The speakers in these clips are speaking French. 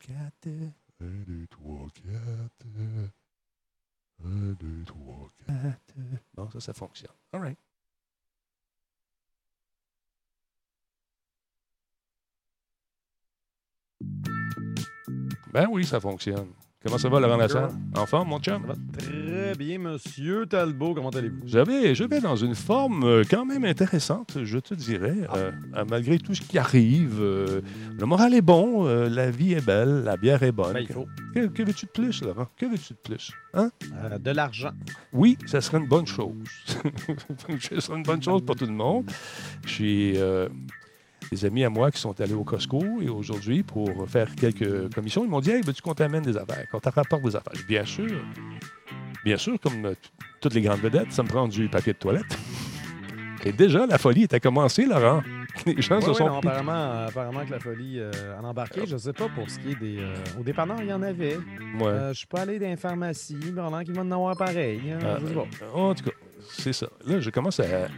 quatre. Un, deux, trois, quatre. Un, deux, trois, quatre. Bon, ça, ça fonctionne. All right. Ben oui, ça fonctionne. Comment ça va, Laurent Lassalle? En forme, mon chum? Ça va très bien, monsieur Talbot. Comment allez-vous? Je vais, je vais dans une forme euh, quand même intéressante, je te dirais. euh, euh, malgré tout ce qui arrive, euh, le moral est bon, euh, la vie est belle, la bière est bonne. Ben, il faut. Que, que veux-tu de plus, Laurent? Que veux-tu de plus? Hein? De l'argent. Oui, ça serait une bonne chose. ça serait une bonne chose pour tout le monde. J'ai euh, des amis à moi qui sont allés au Costco et aujourd'hui pour faire quelques commissions. Ils m'ont dit Hey, veux-tu qu'on t'amène des affaires, qu'on te rapporte des affaires? Bien sûr. Bien sûr, comme euh, toutes les grandes vedettes, ça me prend du papier de toilette. Et déjà, la folie était commencée, Laurent. Les gens se sont. non, apparemment, euh, apparemment que la folie euh, en embarqué. Je sais pas pour ce qui est des. euh, au dépanneur, il y en avait. Ouais. Euh, je suis pas allé dans les pharmacies, mais pendant qu'ils vont en avoir pareil. hein, je sais pas. En tout cas, c'est ça. Là, je commence à,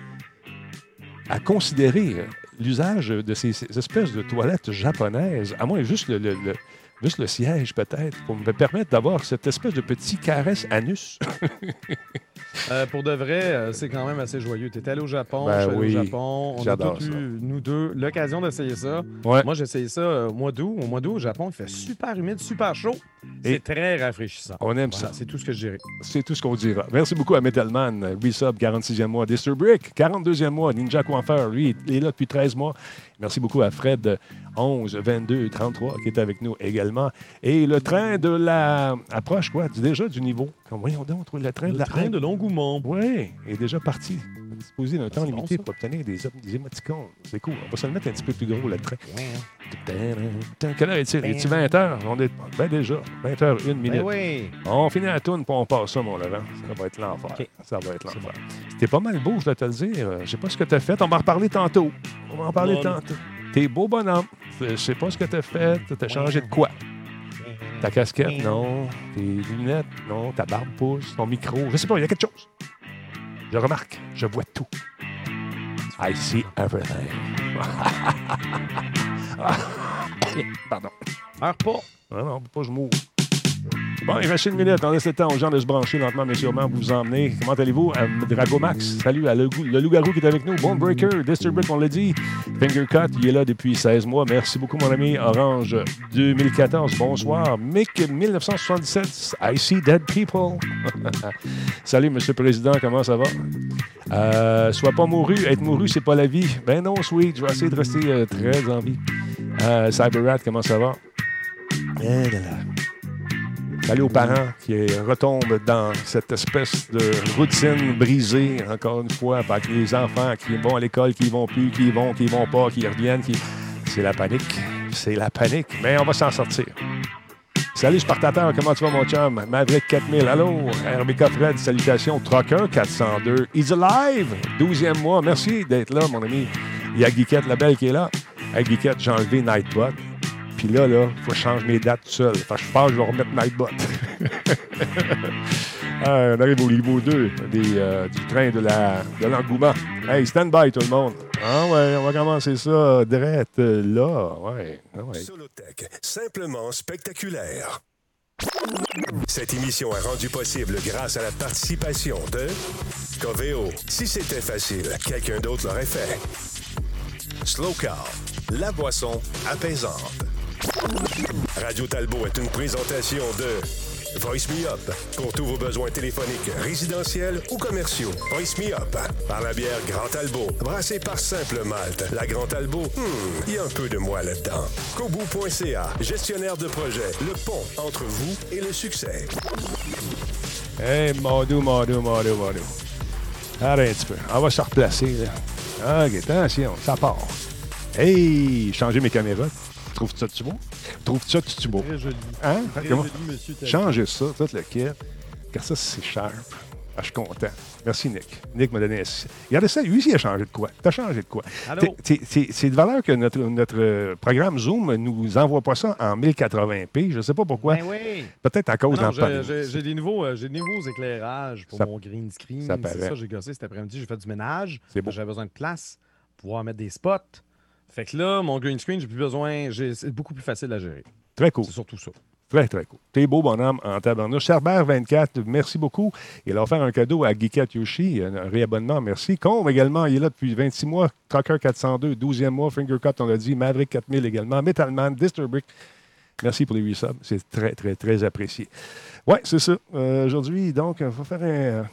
à considérer l'usage de ces, ces espèces de toilettes japonaises, à moins juste le- juste le siège peut-être, pour me permettre d'avoir cette espèce de petit caresse anus. Euh, pour de vrai, euh, c'est quand même assez joyeux. Tu es allé au Japon, Ben je suis allé oui, au Japon. On a tous eu, nous deux, l'occasion d'essayer ça. Ouais. Moi, j'ai essayé ça euh, au mois d'août. Au mois d'août, au Japon, il fait super humide, super chaud. C'est très rafraîchissant. On aime Voilà, ça. c'est tout ce que je dirais. C'est tout ce qu'on dira. Merci beaucoup à Metalman, Resub, 46e mois. Disturbrick, 42e mois. Ninja Coiffeur, lui, il est là depuis 13 mois. Merci beaucoup à Fred, 11, 22, 33, qui est avec nous également. Et le train de la... approche, quoi, déjà du niveau. Comme, voyons donc, le train de Le la train de l'engouement. Oui, est déjà parti. Disposé d'un temps limité pour obtenir des, émoticônes. C'est cool. On va se le mettre un petit peu plus gros, le train. Putain, Quelle heure est-il? Est-il 20 h? On est ben déjà, 20 h 1 minute. Ben oui. On finit la tourne, puis on passe ça, mon Laurent. Ça va être l'enfer. Ça va être l'enfer. C'était pas mal beau, je dois te le dire. Je sais pas ce que tu as fait. On va en reparler tantôt. On va en parler tantôt. T'es beau bonhomme. Je sais pas ce que tu as fait. Tu as changé de quoi? Ta casquette, non. Tes lunettes, non. Ta barbe pousse? Ton micro? Je sais pas, il y a quelque chose. Je remarque. Je vois tout. I see everything. Pardon. Meurs pas. Ah non, pas je mourre. Bon, il reste une minute. On laisse le temps aux gens de se brancher lentement, mais sûrement. Vous vous emmenez. Comment allez-vous? Euh, Drago Max, salut à le, le loup-garou qui est avec nous. Bone Breaker, on l'a dit. Finger Cut, il est là depuis 16 mois. Merci beaucoup, mon ami. Orange 2014, bonsoir. Mick 1977, I see dead people. salut, Monsieur le Président, comment ça va? Euh, sois pas mouru. Être mouru, c'est pas la vie. Ben non, sweet. Je vais essayer de rester euh, très en vie. Euh, Cyberrat, comment ça va? Eh là là. Salut aux parents qui retombent dans cette espèce de routine brisée, encore une fois, avec les enfants qui vont à l'école, qui vont plus, qui vont, qui vont pas, qui reviennent. C'est la panique. C'est la panique. Mais on va s'en sortir. Salut Spartateur, comment tu vas mon chum? Maverick 4000, allô? RBK Fred, salutations. Trucker 402, He's Alive, 12e mois. Merci d'être là, mon ami. Il y a Guiquette, la belle qui est là. Hey, j'ai enlevé Nightbot. Puis là, là, faut que je change mes dates tout seul. Fait que je pense que je vais remettre Nightbot. Ah, on arrive au niveau 2 des, euh, du train de la de l'engouement. Hey, stand by tout le monde. Ah ouais, on va commencer ça direct euh, là. Ouais, ah ouais. Solotech, simplement spectaculaire. Cette émission est rendue possible grâce à la participation de Coveo. Si c'était facile, quelqu'un d'autre l'aurait fait. Slow Car, la boisson apaisante. Radio Talbot est une présentation de Voice Me Up pour tous vos besoins téléphoniques, résidentiels ou commerciaux. Voice Me Up par la bière Grand Talbot, brassée par Simple Malte. La Grand Talbot, hmm, il y a un peu de moi là-dedans. Kobu.ca, gestionnaire de projet, le pont entre vous et le succès. Hey, Mordou, Mordou, Mordou, Mordou. Arrête un petit peu. On va se replacer, là. OK, attention, ça part. Hey, changer mes caméras. Trouves-tu ça tu beau? Trouves-tu ça tu beau? Très joli. Hein? Très Comment- joli, monsieur. Changer ça, tout le kit. Car ça, c'est sharp. Ah, je suis content. Merci, Nick. Nick m'a donné un... Regardez ça, lui, il a changé de quoi? T'as changé de quoi? C'est de valeur que notre, notre euh, programme Zoom ne nous envoie pas ça en 1080p. Je ne sais pas pourquoi. Ben oui. Peut-être à cause Ah d'un j'ai- pandémie. j'ai des, nouveaux, euh, des nouveaux éclairages pour Ça- mon green screen. ça C'est paraît. ça, j'ai gossé cet après-midi. J'ai fait du ménage. J'avais besoin de place pour pouvoir mettre des spots. Fait que là, mon green screen, j'ai plus besoin. C'est beaucoup plus facile à gérer. Très cool. C'est surtout ça. Très, très cool. T'es beau, bonhomme, en tabarnouche. Cerbère24, merci beaucoup. Il a offert un cadeau à Geekat Yoshi, un réabonnement, merci. Combe également, il est là depuis 26 mois. Cocker 402, 12e mois. Fingercut, on l'a dit. Maverick 4000 également. Metalman, Disturbic. Merci pour les 8 subs. C'est très, très, très apprécié. Ouais, c'est ça. Euh, Aujourd'hui, donc, on va faire un.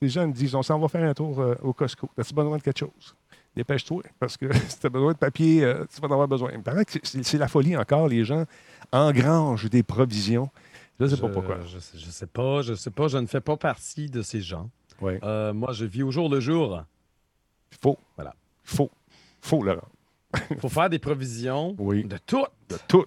Les gens me disent on s'en va faire un tour euh, au Costco. As-tu besoin de quelque chose? Dépêche-toi, parce que si tu as besoin de papier, euh, tu vas en avoir besoin. Il me paraît que c'est- la folie encore. Les gens engrangent des provisions. Je ne sais pas pourquoi. Je, sais- je sais pas, je sais pas, je ne fais pas partie de ces gens. Ouais. Euh, moi, je vis au jour le jour. Faux. Voilà. Faux. Faux, Laurent. Il faut faire des provisions Oui. de tout. De tout.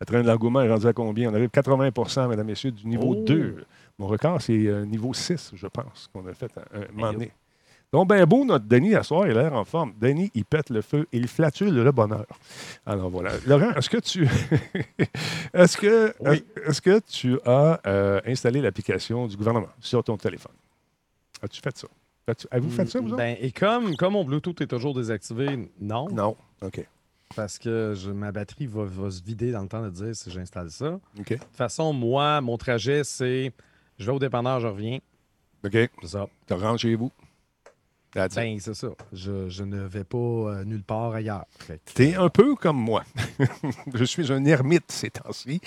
Le train de l'engouement est rendu à combien? On arrive 80% mesdames, messieurs, du niveau Oh. 2. Mon record, c'est euh, niveau 6, je pense, qu'on a fait un, un moment Aïe. donné. Donc, ben beau, notre Denis, à soir, il a l'air en forme. Denis, il pète le feu, il flatule le bonheur. Alors, voilà. Laurent, est-ce que tu... est-ce que, Oui. est-ce que tu as euh, installé l'application du gouvernement sur ton téléphone? As-tu fait ça? Avez-vous fait ça, vous autres? Ben, et comme, comme mon Bluetooth est toujours désactivé, non, Non. OK. parce que je- ma batterie va, va se vider dans le temps de dire si j'installe ça. De OK. toute façon, moi, mon trajet, c'est je vais au dépanneur, je reviens. OK. C'est ça. Tu rentres chez vous. Ben, c'est ça. Je, je ne vais pas euh, nulle part ailleurs. T'es un peu comme moi. je suis un ermite ces temps-ci.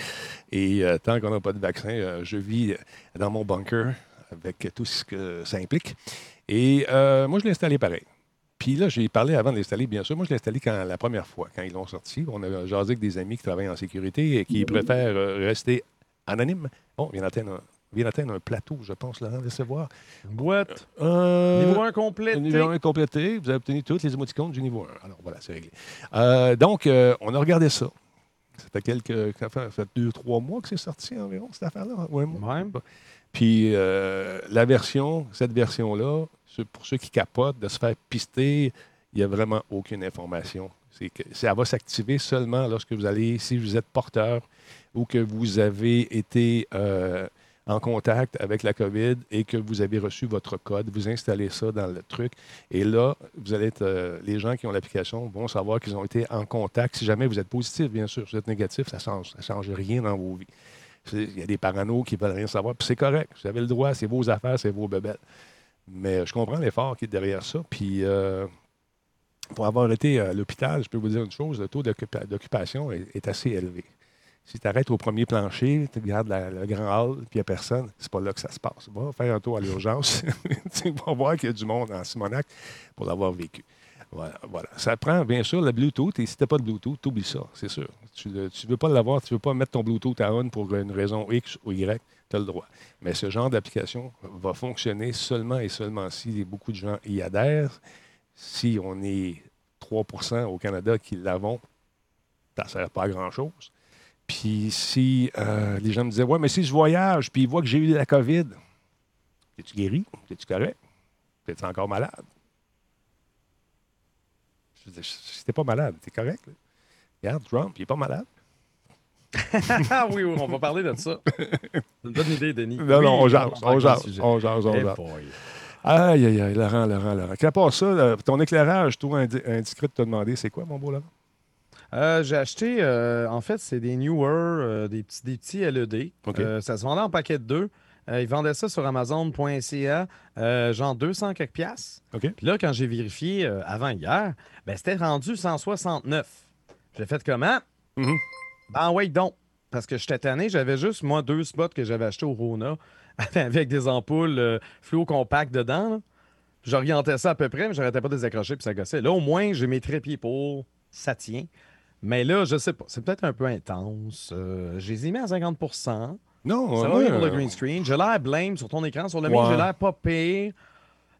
Et euh, tant qu'on n'a pas de vaccin, euh, je vis dans mon bunker avec tout ce que ça implique. Et moi, je l'ai installé pareil. Puis là, j'ai parlé avant de l'installer, bien sûr. Moi, je l'ai installé quand, la première fois, quand ils l'ont sorti. On a jasé avec des amis qui travaillent en sécurité et qui préfèrent rester anonymes. Bon, il vient d'atteindre un, vient d'atteindre un plateau, je pense, Laurent. Laissez voir. Une boîte. Euh, Niveau 1 complet. le niveau 1 est complété. Vous avez obtenu toutes les émoticônes du niveau 1. Alors voilà, c'est réglé. Euh, donc, euh, on a regardé ça. Ça fait quelques. Ça fait, deux, trois mois que c'est sorti environ, cette affaire-là. Ouais. Ouais. Puis la version, cette version-là, pour ceux qui capotent, de se faire pister, il n'y a vraiment aucune information. C'est que ça va s'activer seulement lorsque vous allez, si vous êtes porteur ou que vous avez été euh, en contact avec la COVID et que vous avez reçu votre code, vous installez ça dans le truc. Et là, vous allez être, euh, les gens qui ont l'application vont savoir qu'ils ont été en contact. Si jamais vous êtes positif, bien sûr, si vous êtes négatif, ça ne change, ça change rien dans vos vies. Il y a des parano qui ne veulent rien savoir, puis c'est correct. Vous avez le droit, c'est vos affaires, c'est vos bebelles. Mais je comprends l'effort qui est derrière ça. Puis, euh, pour avoir été à l'hôpital, je peux vous dire une chose, le taux d'occupa- d'occupation est assez élevé. Si tu arrêtes au premier plancher, tu regardes le grand hall, puis il n'y a personne, c'est pas là que ça se passe. Va faire un tour à l'urgence. tu vas voir qu'il y a du monde en Simonac pour l'avoir vécu. Voilà, voilà. Ça prend, bien sûr, le Bluetooth. Et si tu pas de Bluetooth, tu oublies ça, c'est sûr. Tu ne veux pas l'avoir, tu ne veux pas mettre ton Bluetooth à on pour une raison X ou Y, tu as le droit. Mais ce genre d'application va fonctionner seulement et seulement si beaucoup de gens y adhèrent. Si on est 3% au Canada qui l'avons, ça ne sert pas à grand-chose. Puis si euh, les gens me disaient, ouais, mais si je voyage, puis ils voient que j'ai eu la COVID, es-tu guéri? Es-tu correct? Es-tu encore malade? Je disais, si t'es pas malade, t'es correct. là. Regarde, Trump, il est pas malade. Ah oui, oui, on va parler de ça. C'est une bonne idée, Denis. Non, Oui, non, on jase, on jase, on jase, on Eh jase. Aïe, aïe, aïe, Laurent, Laurent, Laurent. Qu'à part ça, là, ton éclairage, toi, indi- indiscret de te demander, c'est quoi, mon beau Laurent? Euh, J'ai acheté, euh, en fait, c'est des Newer, euh, des, petits, des petits LED. Ça se vendait en paquet de deux. Ils vendaient ça sur Amazon.ca, genre 200 quelques piastres. Puis là, quand j'ai vérifié avant hier, ben, c'était rendu 169. J'ai fait comment? Mhm. Ben oui, donc. Parce que j'étais tanné, j'avais juste, moi, deux spots que j'avais achetés au Rona avec des ampoules fluo compactes dedans. là. J'orientais ça à peu près, mais j'arrêtais pas de les accrocher puis ça gossait. Là, au moins, j'ai mes trépieds pour, ça tient. Mais là, je sais pas, c'est peut-être un peu intense. Euh, je les ai mis à 50% Non, ça va bien pour le euh, green screen. J'ai l'air blême sur ton écran. Sur le Ouais. mien, j'ai l'air pas pire.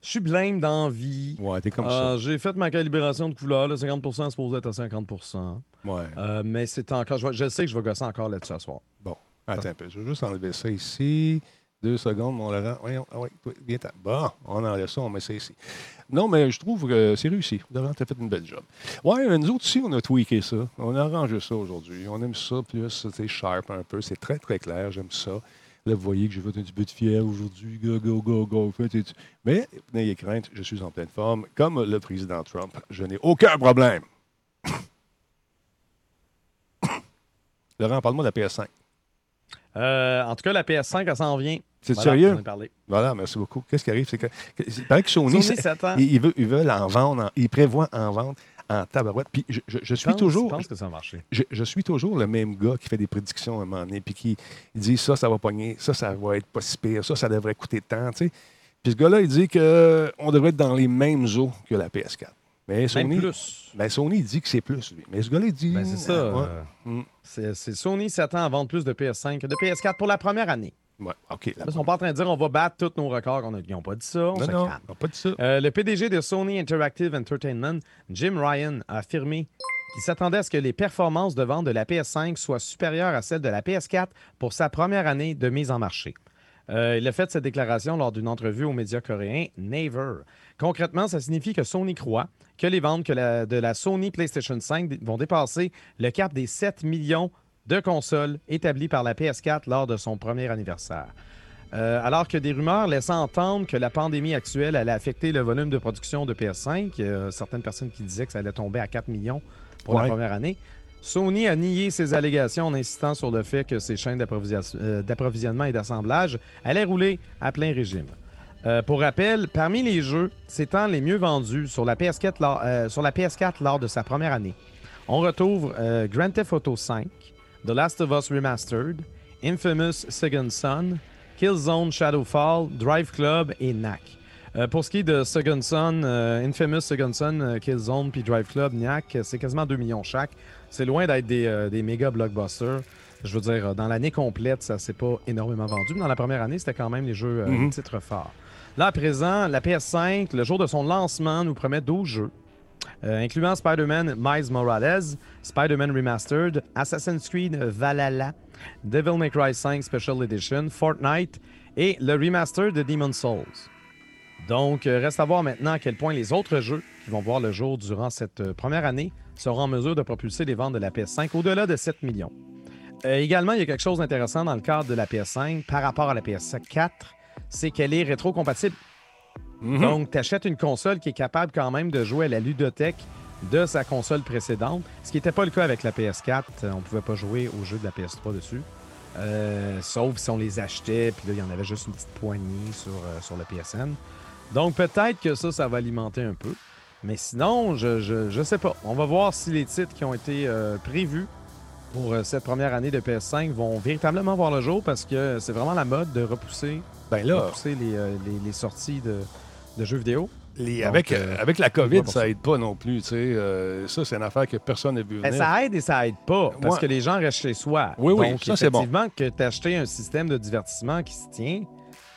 Je suis blême dans la vie. Ouais, t'es comme Euh, j'ai fait ma calibration de couleur. Là, 50 c'est supposé être à 50 ça. Ouais. Euh, Mais c'est encore. Je sais que je vais gosser encore là-dessus ce soir. Bon, attends un peu. Je vais juste enlever ça ici. Deux secondes, mon Laurent. Voyons, ah viens t'en- Bon, on enlève ça, on met ça ici. Non, mais je trouve que c'est réussi. Laurent, t'as fait une belle job. Ouais, nous autres aussi, on a tweaké ça. On a arrangé ça aujourd'hui. On aime ça plus, c'est sharp un peu. C'est très, très clair. J'aime ça. Là, vous voyez que j'ai fait un petit peu de aujourd'hui. Go, go, go, go. Tu- Mais n'ayez crainte, je suis en pleine forme. Comme le président Trump, je n'ai aucun problème. Laurent, parle-moi de la PS5. Euh, en tout cas, la PS5, elle s'en vient. C'est Voilà, sérieux? Voilà, merci beaucoup. Qu'est-ce qui arrive? C'est que, il paraît que Sony, ils, ils veulent, ils veulent en vendre, en- ils prévoient en vendre en tabarouette. Puis je, je- je suis Pense- toujours, Je pense que ça va marcher? je, je suis toujours le même gars qui fait des prédictions à un moment donné, puis qui dit ça, ça va pogner, ça, ça va être pas si pire, ça, ça devrait coûter tant, tu sais. Puis ce gars-là, il dit qu'on devrait être dans les mêmes eaux que la PS4. Mais Sony, plus. ben, Sony dit que c'est plus, lui. Mais ce gars-là, dit. Ben, c'est ça. Ouais. euh, Mm. c'est c'est Sony s'attend à vendre plus de PS5 que de PS4 pour la première année. Ouais, OK. ils sont pas en train de dire on va battre tous nos records. a- Ils n'ont pas dit ça. On non, se non, calme. on n'a pas dit ça. Euh, le PDG de Sony Interactive Entertainment, Jim Ryan, a affirmé qu'il s'attendait à ce que les performances de vente de la PS5 soient supérieures à celles de la PS4 pour sa première année de mise en marché. Euh, il a fait cette déclaration lors d'une entrevue aux médias coréens Naver. Concrètement, ça signifie que Sony croit que les ventes que la- de la Sony PlayStation 5 d- vont dépasser le cap des 7 millions de consoles établies par la PS4 lors de son premier anniversaire. Euh, alors que des rumeurs laissaient entendre que la pandémie actuelle allait affecter le volume de production de PS5, il y a certaines personnes qui disaient que ça allait tomber à 4 millions pour Ouais. la première année. Sony a nié ces allégations en insistant sur le fait que ses chaînes euh, d'approvisionnement et d'assemblage allaient rouler à plein régime. Euh, pour rappel, parmi les jeux s'étant les mieux vendus sur la PS4 lors, euh, sur la PS4 lors de sa première année, on retrouve euh, Grand Theft Auto 5, The Last of Us Remastered, Infamous Second Son, Killzone Shadowfall, Drive Club et Knack. Euh, pour ce qui est de Second Son, Infamous Second Son, Killzone puis Drive Club, Knack, c'est quasiment 2 millions chaque. C'est loin d'être des, des méga blockbusters. Je veux dire, dans l'année complète, ça s'est pas énormément vendu, mais dans la première année, c'était quand même les jeux euh, Mhm. titres forts. Là, à présent, la PS5, le jour de son lancement, nous promet 12 jeux, euh, incluant Spider-Man Miles Morales, Spider-Man Remastered, Assassin's Creed Valhalla, Devil May Cry 5 Special Edition, Fortnite et le remaster de Demon's Souls. Donc, euh, reste à voir maintenant à quel point les autres jeux qui vont voir le jour durant cette euh, première année seront en mesure de propulser les ventes de la PS5 au-delà de 7 millions. Également, il y a quelque chose d'intéressant dans le cadre de la PS5 par rapport à la PS4, c'est qu'elle est rétro-compatible. Mhm. Donc, tu achètes une console qui est capable quand même de jouer à la ludothèque de sa console précédente, ce qui n'était pas le cas avec la PS4. Euh, On ne pouvait pas jouer aux jeux de la PS3 dessus. Euh, sauf si on les achetait, puis là, il y en avait juste une petite poignée sur, euh, sur le PSN. Donc, peut-être que ça, ça va alimenter un peu. Mais sinon, je, je, je sais pas. On va voir si les titres qui ont été euh, prévus pour euh, cette première année de PS5 vont véritablement voir le jour parce que c'est vraiment la mode de repousser, Ben là, repousser les, euh, les- les sorties de, de jeux vidéo. les- Donc, avec, euh, avec la COVID, ça aide pas non plus. Euh, ça, c'est une affaire que personne n'a vu Ben, venir. ça aide et ça aide pas parce Ouais. que les gens restent chez soi. Oui, oui, Donc, ça, c'est bon. effectivement, que tu acheté un système de divertissement qui se tient,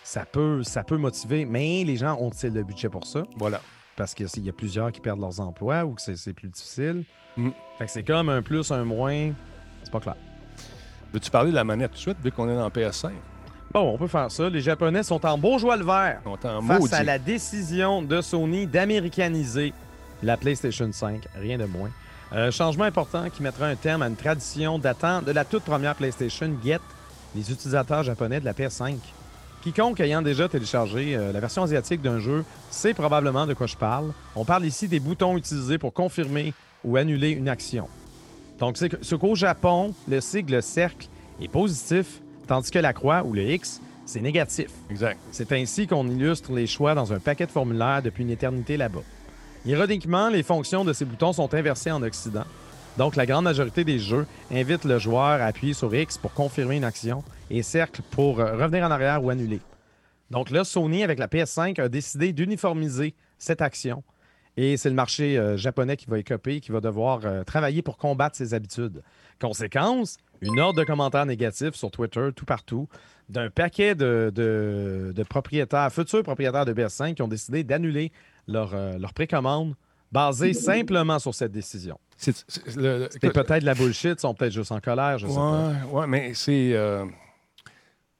ça peut, ça peut motiver. Mais les gens ont-ils le budget pour ça? Voilà. Parce qu'il y a plusieurs qui perdent leurs emplois ou que c'est- c'est plus difficile. Mm. Fait que c'est comme un plus, un moins. C'est pas clair. Veux-tu parler de la manette tout de suite, vu qu'on est dans PS5? Bon, on peut faire ça. Les Japonais sont en beau joie le vert On face maudit. à la décision de Sony d'américaniser la PlayStation 5. Rien de moins. Euh, changement important qui mettra un terme à une tradition datant de la toute première PlayStation guette les utilisateurs japonais de la PS5. Quiconque ayant déjà téléchargé euh, la version asiatique d'un jeu sait probablement de quoi je parle. On parle ici des boutons utilisés pour confirmer ou annuler une action. Donc, ce qu'au Japon, le sigle cercle est positif, tandis que la croix ou le X, c'est négatif. Exact. C'est ainsi qu'on illustre les choix dans un paquet de formulaires depuis une éternité là-bas. Ironiquement, les fonctions de ces boutons sont inversées en Occident. Donc, la grande majorité des jeux invitent le joueur à appuyer sur X pour confirmer une action et cercle pour euh, revenir en arrière ou annuler. Donc là, Sony, avec la PS5, a décidé d'uniformiser cette action. Et c'est le marché euh, japonais qui va écoper, qui va devoir euh, travailler pour combattre ces habitudes. Conséquence, une horde de commentaires négatifs sur Twitter, tout partout, d'un paquet de, de- de propriétaires, futurs propriétaires de PS5 qui ont décidé d'annuler leur, euh, leur précommande basée simplement sur cette décision. C'est, peut-être de la bullshit, ils sont peut-être juste en colère, je sais pas. Ouais, ouais, mais c'est.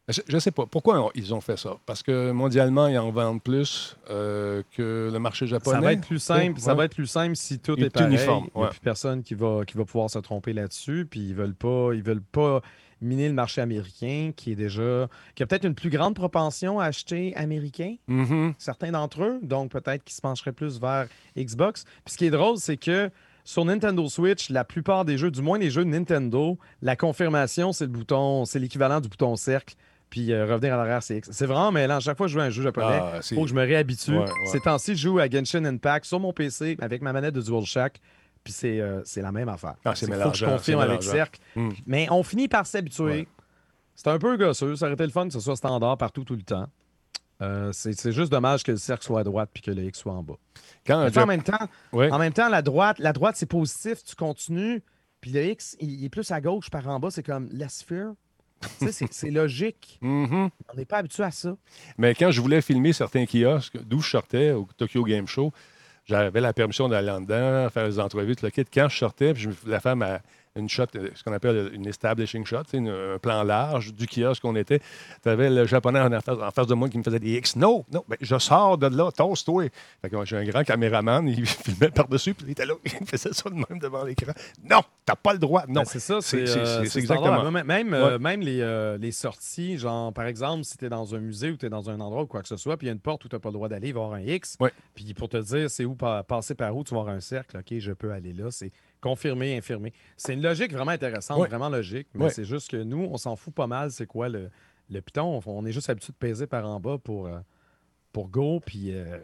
Euh, Je, je sais pas. Pourquoi ils ont fait ça? Parce que mondialement, ils en vendent plus euh, que le marché japonais. Ça va être plus simple, ça va être plus simple si tout Il est pareil. uniforme, Il n'y a plus personne qui va, qui va pouvoir se tromper là-dessus. Puis ils veulent pas, ils veulent pas miner le marché américain, qui est déjà, qui a peut-être une plus grande propension à acheter américain, Mhm. certains d'entre eux. Donc peut-être qu'ils se pencheraient plus vers Xbox. Puis ce qui est drôle, c'est que Sur Nintendo Switch, la plupart des jeux, du moins les jeux de Nintendo, la confirmation, c'est le bouton, c'est l'équivalent du bouton cercle. Puis euh, revenir à l'arrière, c'est. C'est vraiment mêlant. Chaque fois que je joue à un jeu japonais, Ah, il c'est- faut que je me réhabitue. Ouais, ouais. Ces temps-ci, je joue à Genshin Impact sur mon PC avec ma manette de DualShock. Puis c'est euh, c'est la même affaire. Ah, c'est faut que je confirme avec cercle. Hmm. Mais on finit par s'habituer. Ouais. C'est un peu gosseux. Ça aurait été le fun que ce soit standard partout, tout le temps. Euh, c'est c'est juste dommage que le cercle soit à droite puis que le X soit en bas. Quand Mais en même temps, Ouais. en même temps, la droite, la droite c'est positif, tu continues. Puis le X, il, il est plus à gauche par en bas, c'est comme less fear. C'est- logique. Mhm. On n'est pas habitué à ça. Mais quand je voulais filmer certains kiosques, d'où je sortais, au Tokyo Game Show, j'avais la permission d'aller en dedans, faire des entrevues, tout le kit. Quand je sortais, puis je me la femme a une shot, euh, ce qu'on appelle une establishing shot, une- un plan large du kiosque qu'on était. Tu avais le japonais en face, en face de moi qui me faisait des X. Non, non, ben, je sors de là, tosse-toi. Fait que moi, j'ai un grand caméraman, il filmait par-dessus, puis il était là, il faisait ça de même devant l'écran. Non, t'as pas le droit. Non. Ben, c'est ça, C'est- euh, exactement. Même, euh, les, euh, les sorties, genre par exemple, si tu es dans un musée ou tu es dans un endroit ou quoi que ce soit, puis il y a une porte où tu n'as pas le droit d'aller, il va y avoir un X. Puis pour te dire c'est où pa- passer par où, tu vas avoir un cercle. OK, je peux aller là. C'est confirmé, infirmé. C'est une logique vraiment intéressante, vraiment logique. Mais c'est juste que nous, on s'en fout pas mal. C'est quoi le, le piton? On, est juste habitué de peser par en bas pour, euh, pour go, puis euh,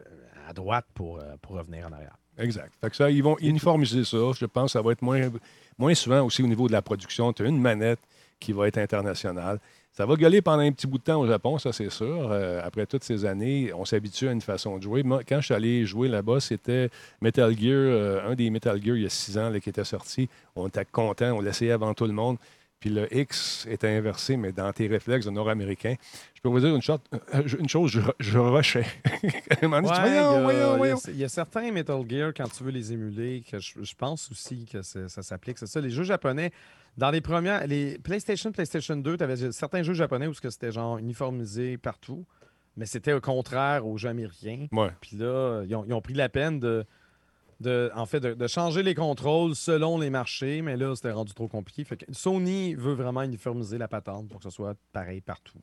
à droite pour, euh, pour revenir en arrière. Exact. Fait que ça, ils vont uniformiser ça. Je pense que ça va être moins, moins souvent aussi au niveau de la production. Tu as une manette qui va être internationale. Ça va gueuler pendant un petit bout de temps au Japon, ça c'est sûr. Euh, après toutes ces années, on s'habitue à une façon de jouer. Moi, quand je suis allé jouer là-bas, c'était Metal Gear, euh, un des Metal Gear il y a six ans là, qui était sorti. On était content, on l'essayait avant tout le monde. Puis le X était inversé, mais dans tes réflexes de Nord-Américain. Je peux vous dire une, chose, euh, une chose, je, je rushais. Ouais, il y a- y y, certains Metal Gear, quand tu veux les émuler, que je, je pense aussi que ça s'applique. C'est ça. Les jeux japonais, dans les premières. Les PlayStation, PlayStation 2, tu avais certains jeux japonais où c'était genre uniformisé partout, mais c'était au contraire aux jeux américains. Ouais. Puis là, ils ont, ils ont pris la peine de. de en fait, de, de changer les contrôles selon les marchés, mais là, c'était rendu trop compliqué. Fait que Sony veut vraiment uniformiser la patente pour que ce soit pareil partout.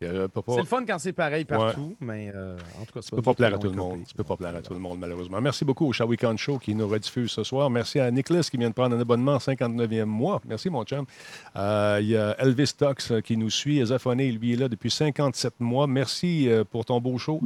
Pas- C'est le fun quand c'est pareil partout, mais euh, en tout cas, Tu peux pas plaire à tout le monde. Tu peux pas plaire à tout le monde, malheureusement. Merci beaucoup au Shawicon Show qui nous rediffuse ce soir. Merci à Nicholas qui vient de prendre un abonnement 59e mois. Merci, mon chum. Euh, Il y a Elvis Tox euh, qui nous suit. Ezaphoné, lui, est là depuis 57 mois. Merci euh, pour ton beau show.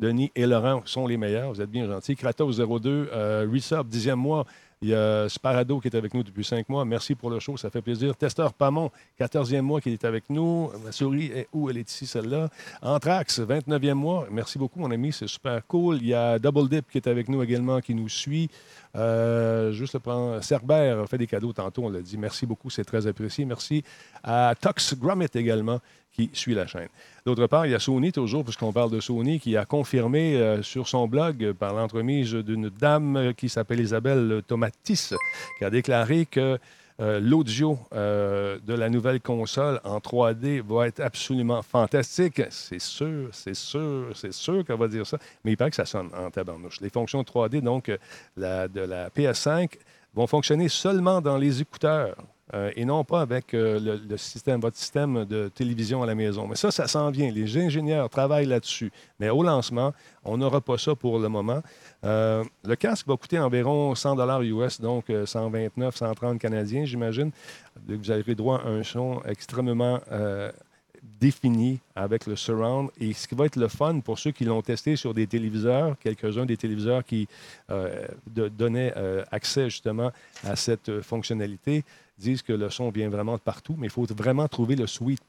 Denis et Laurent sont les meilleurs. Vous êtes bien gentils. Kratos 02, euh, Resub, 10e mois. Il y a Sparado qui est avec nous depuis cinq mois. Merci pour le show, ça fait plaisir. Testeur Pamon, 14e mois qui est avec nous. Ma souris est où? Elle est ici, celle-là. Anthrax, 29e mois. Merci beaucoup, mon ami, c'est super cool. Il y a Double Dip qui est avec nous également, qui nous suit. Euh, juste le prendre. Cerbère a fait des cadeaux tantôt, on l'a dit. Merci beaucoup, c'est très apprécié. Merci à Tox Gromit également qui suit la chaîne. D'autre part, il y a Sony, toujours, puisqu'on parle de Sony, qui a confirmé euh, sur son blog, euh, par l'entremise d'une dame euh, qui s'appelle Isabelle Tomatis, qui a déclaré que l'audio de la nouvelle console en 3D va être absolument fantastique. C'est sûr, c'est sûr, c'est sûr qu'elle va dire ça. Mais il paraît que ça sonne en tabarnouche. Les fonctions 3D, donc, de la PS5 vont fonctionner seulement dans les écouteurs. Euh, et non pas avec euh, le, système, votre système de télévision à la maison. Mais ça, ça s'en vient. Les ingénieurs travaillent là-dessus. Mais au lancement, on n'aura pas ça pour le moment. Euh, le casque va coûter environ 100 US, donc euh, 129, 130 canadiens, j'imagine. Vous aurez droit à un son extrêmement défini avec le surround. Et ce qui va être le fun pour ceux qui l'ont testé sur des téléviseurs, quelques-uns des téléviseurs qui donnaient accès justement à cette fonctionnalité, disent que le son vient vraiment de partout, mais il faut vraiment trouver le sweet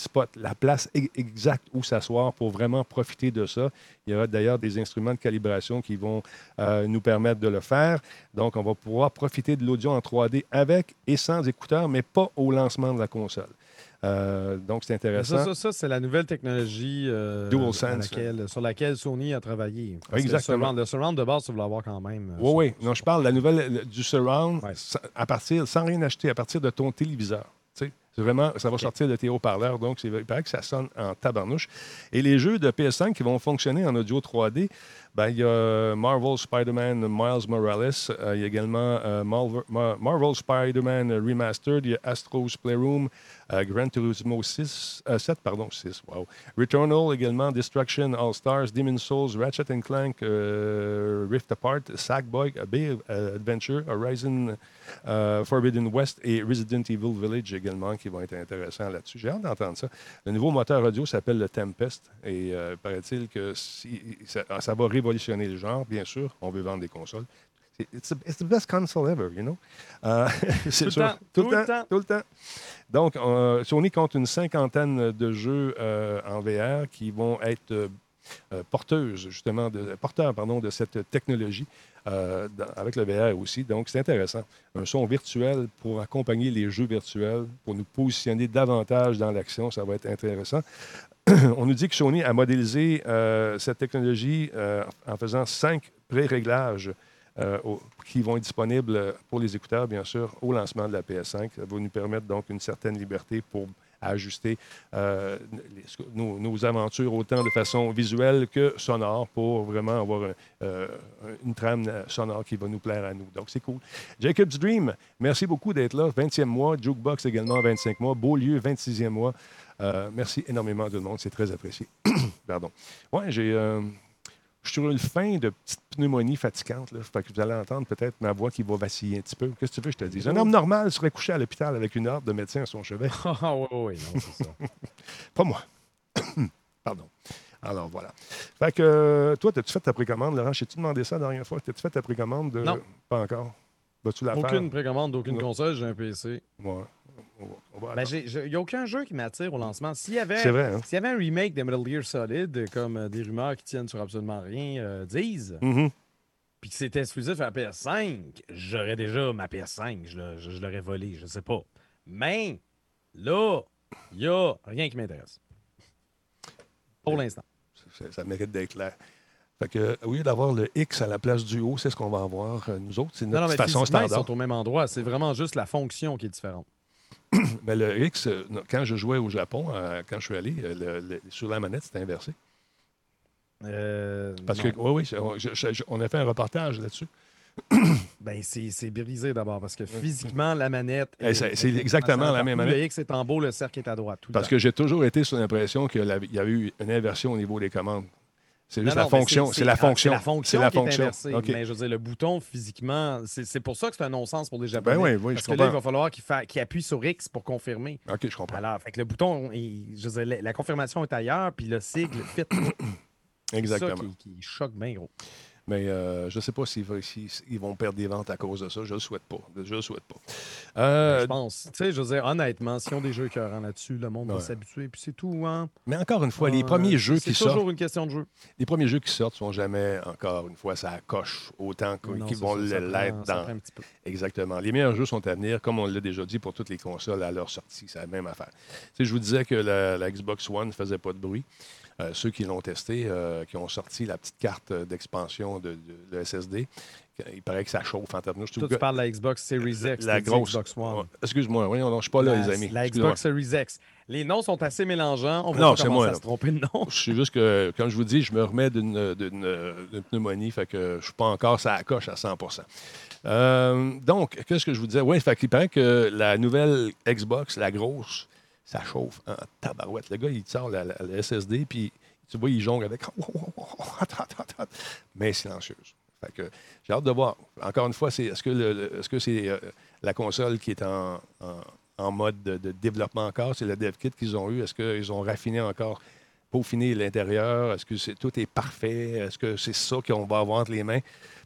spot, la place e- exacte où s'asseoir pour vraiment profiter de ça. Il y aura d'ailleurs des instruments de calibration qui vont euh, nous permettre de le faire. Donc, on va pouvoir profiter de l'audio en 3D avec et sans écouteurs, mais pas au lancement de la console. Euh, donc, c'est intéressant. Ça, ça, ça, c'est la nouvelle technologie euh, DualSense, à laquelle- sur laquelle Sony a travaillé. Parce Exactement. Le surround, le surround de base, tu veux l'avoir quand même. euh, Oui, sur- oui. Non, je parle de la nouvelle le- du surround Ouais. à partir, sans rien acheter, à partir de ton téléviseur. C'est vraiment, ça va sortir de tes haut-parleurs, donc c'est- il paraît que ça sonne en tabarnouche. Et les jeux de PS5 qui vont fonctionner en audio 3D, Ben, il y a Marvel Spider-Man Miles Morales. Euh, il y a également euh, Marvel, Mar- Marvel Spider-Man Remastered. Il y a Astro's Playroom, euh, Gran Turismo 6, euh, 7, pardon, 6, wow. Returnal également, Destruction All Stars, Demon's Souls, Ratchet and Clank, euh, Rift Apart, Sackboy, A Bay euh, Adventure, Horizon euh, Forbidden West et Resident Evil Village également qui vont être intéressants là-dessus. J'ai hâte d'entendre ça. Le nouveau moteur audio s'appelle le Tempest et euh, paraît-il que ça, va le genre, bien sûr. On veut vendre des consoles. C'est- It's, the- it's the best console ever, you know? Euh, c'est Tout le temps, tout le temps. Tout le temps. Donc, euh, Sony compte une cinquantaine de jeux euh, en VR qui vont être euh, porteuses, justement, de, porteurs pardon, de cette technologie euh, avec le VR aussi. Donc, c'est intéressant. Un son virtuel pour accompagner les jeux virtuels, pour nous positionner davantage dans l'action, ça va être intéressant. On nous dit que Sony a modélisé euh, cette technologie euh, en faisant cinq pré-réglages euh, qui vont être disponibles pour les écouteurs, bien sûr, au lancement de la PS5. Ça va nous permettre donc une certaine liberté pour ajuster euh, nos, aventures autant de façon visuelle que sonore pour vraiment avoir euh, une trame euh, sonore qui va nous plaire à nous. Donc, c'est cool. Jacob's Dream, merci beaucoup d'être là. 20e mois. Jukebox également, 25 mois. Beaulieu, 26e mois. Merci énormément à tout le monde. C'est très apprécié. Pardon. Ouais, j'ai. Je suis sur une fin de petite pneumonie fatigante. Là. Fait que vous allez entendre peut-être ma voix qui va vaciller un petit peu. Qu'est-ce que tu veux que je te dise? Un homme normal serait couché à l'hôpital avec une ordre de médecin à son chevet. Ah oui, oui, non, c'est ça. Pas moi. Pardon. Alors voilà. Fait que euh, toi, as-tu fait ta précommande, Laurent? J'ai-tu demandé ça la dernière fois? T'as-tu fait ta précommande? De... Non. Pas encore? Vas-tu la faire? Aucune précommande d'aucune console, j'ai un PC. Ouais. Ben, il n'y a aucun jeu qui m'attire au lancement. S'il y avait, vrai, hein? y avait un remake de Metal Gear Solid, comme euh, des rumeurs qui tiennent sur absolument rien euh, disent, Mhm. puis que c'était exclusif à la PS5, j'aurais déjà ma PS5, je, l'aurais- je- je l'aurais volé, je sais pas. Mais là, il n'y a rien qui m'intéresse. Pour l'instant. Ça, ça mérite d'être clair. Fait que, au lieu d'avoir le X à la place du O, c'est ce qu'on va avoir, euh, nous autres. C'est notre non, mais façon physiquement, ils standard. sont au même endroit. C'est vraiment juste la fonction qui est différente. Mais le X, euh, quand je jouais au Japon, euh, quand je suis allé, euh, le- le- sur la manette, c'était inversé. Euh, Parce non. que, oui, oui, on, je- je- on a fait un reportage là-dessus. Ben, c'est brisé d'abord parce que physiquement, la manette. Eh, c'est- exactement la même Le manette. X est en bas, le cercle est à droite. tout le Parce que j'ai toujours été sur l'impression qu'il y avait eu une inversion au niveau des commandes. C'est juste Non, la non, fonction. C'est la ah, fonction. C'est la fonction. C'est la qui est fonction. inversée. OK. Mais je veux dire, le bouton, physiquement, c'est c'est pour ça que c'est un non-sens pour les Japonais. Ben oui, oui, Parce je que là, il va falloir qu'il fa- qu'il appuie sur X pour confirmer. OK, je comprends. Alors, fait que le bouton, il- je veux dire, la, la confirmation est ailleurs, puis le sigle fit. C'est Exactement. ça qui, qui choque bien gros. Mais euh, je ne sais pas s'ils vont perdre des ventes à cause de ça. Je ne le souhaite pas. Je le souhaite pas. Euh, je pense. Tu sais, je veux dire, honnêtement, s'ils ont des jeux écœurants là-dessus, le monde Ouais. va s'habituer, puis c'est tout. Hein? mais encore une fois, les premiers jeux c'est qui sortent, toujours une question de jeu. les premiers jeux qui sortent sont jamais, encore une fois, ça coche autant qu'ils c'est vont l'être dans. un petit peu. Exactement. Les meilleurs jeux sont à venir, comme on l'a déjà dit pour toutes les consoles à leur sortie. C'est la même affaire. Tu sais, je vous disais que la, la Xbox One ne faisait pas de bruit. Euh, ceux qui l'ont testé, euh, qui ont sorti la petite carte euh, de, de- de SSD, il paraît que ça chauffe en termes. Toi, tu parles de la Xbox Series X, la grosse. Xbox One. Excuse-moi, oui, non, je ne suis pas là, La- les amis. La. Xbox Series X. Les noms sont assez mélangeants. On va Non, pas commencer moi, à se tromper de nom. Je suis juste que, comme je vous dis, je me remets d'une pneumonie, fait que je ne suis pas encore ça la coche à 100 Euh, Donc, qu'est-ce que je vous disais? Oui, fait qu'il paraît que la nouvelle Xbox, la grosse, ça chauffe en tabarouette. Le gars, il sort la, la- la SSD, puis tu vois, il jongle avec. Mais silencieuse. Fait que j'ai hâte de voir. Encore une fois, c'est est-ce que le- est-ce que c'est euh, la console qui est en, en- mode de, de développement encore? C'est le dev kit qu'ils ont eu? Est-ce qu'ils ont raffiné encore, peaufiné l'intérieur? Est-ce que c'est, tout est parfait? Est-ce que c'est ça qu'on va avoir entre les mains?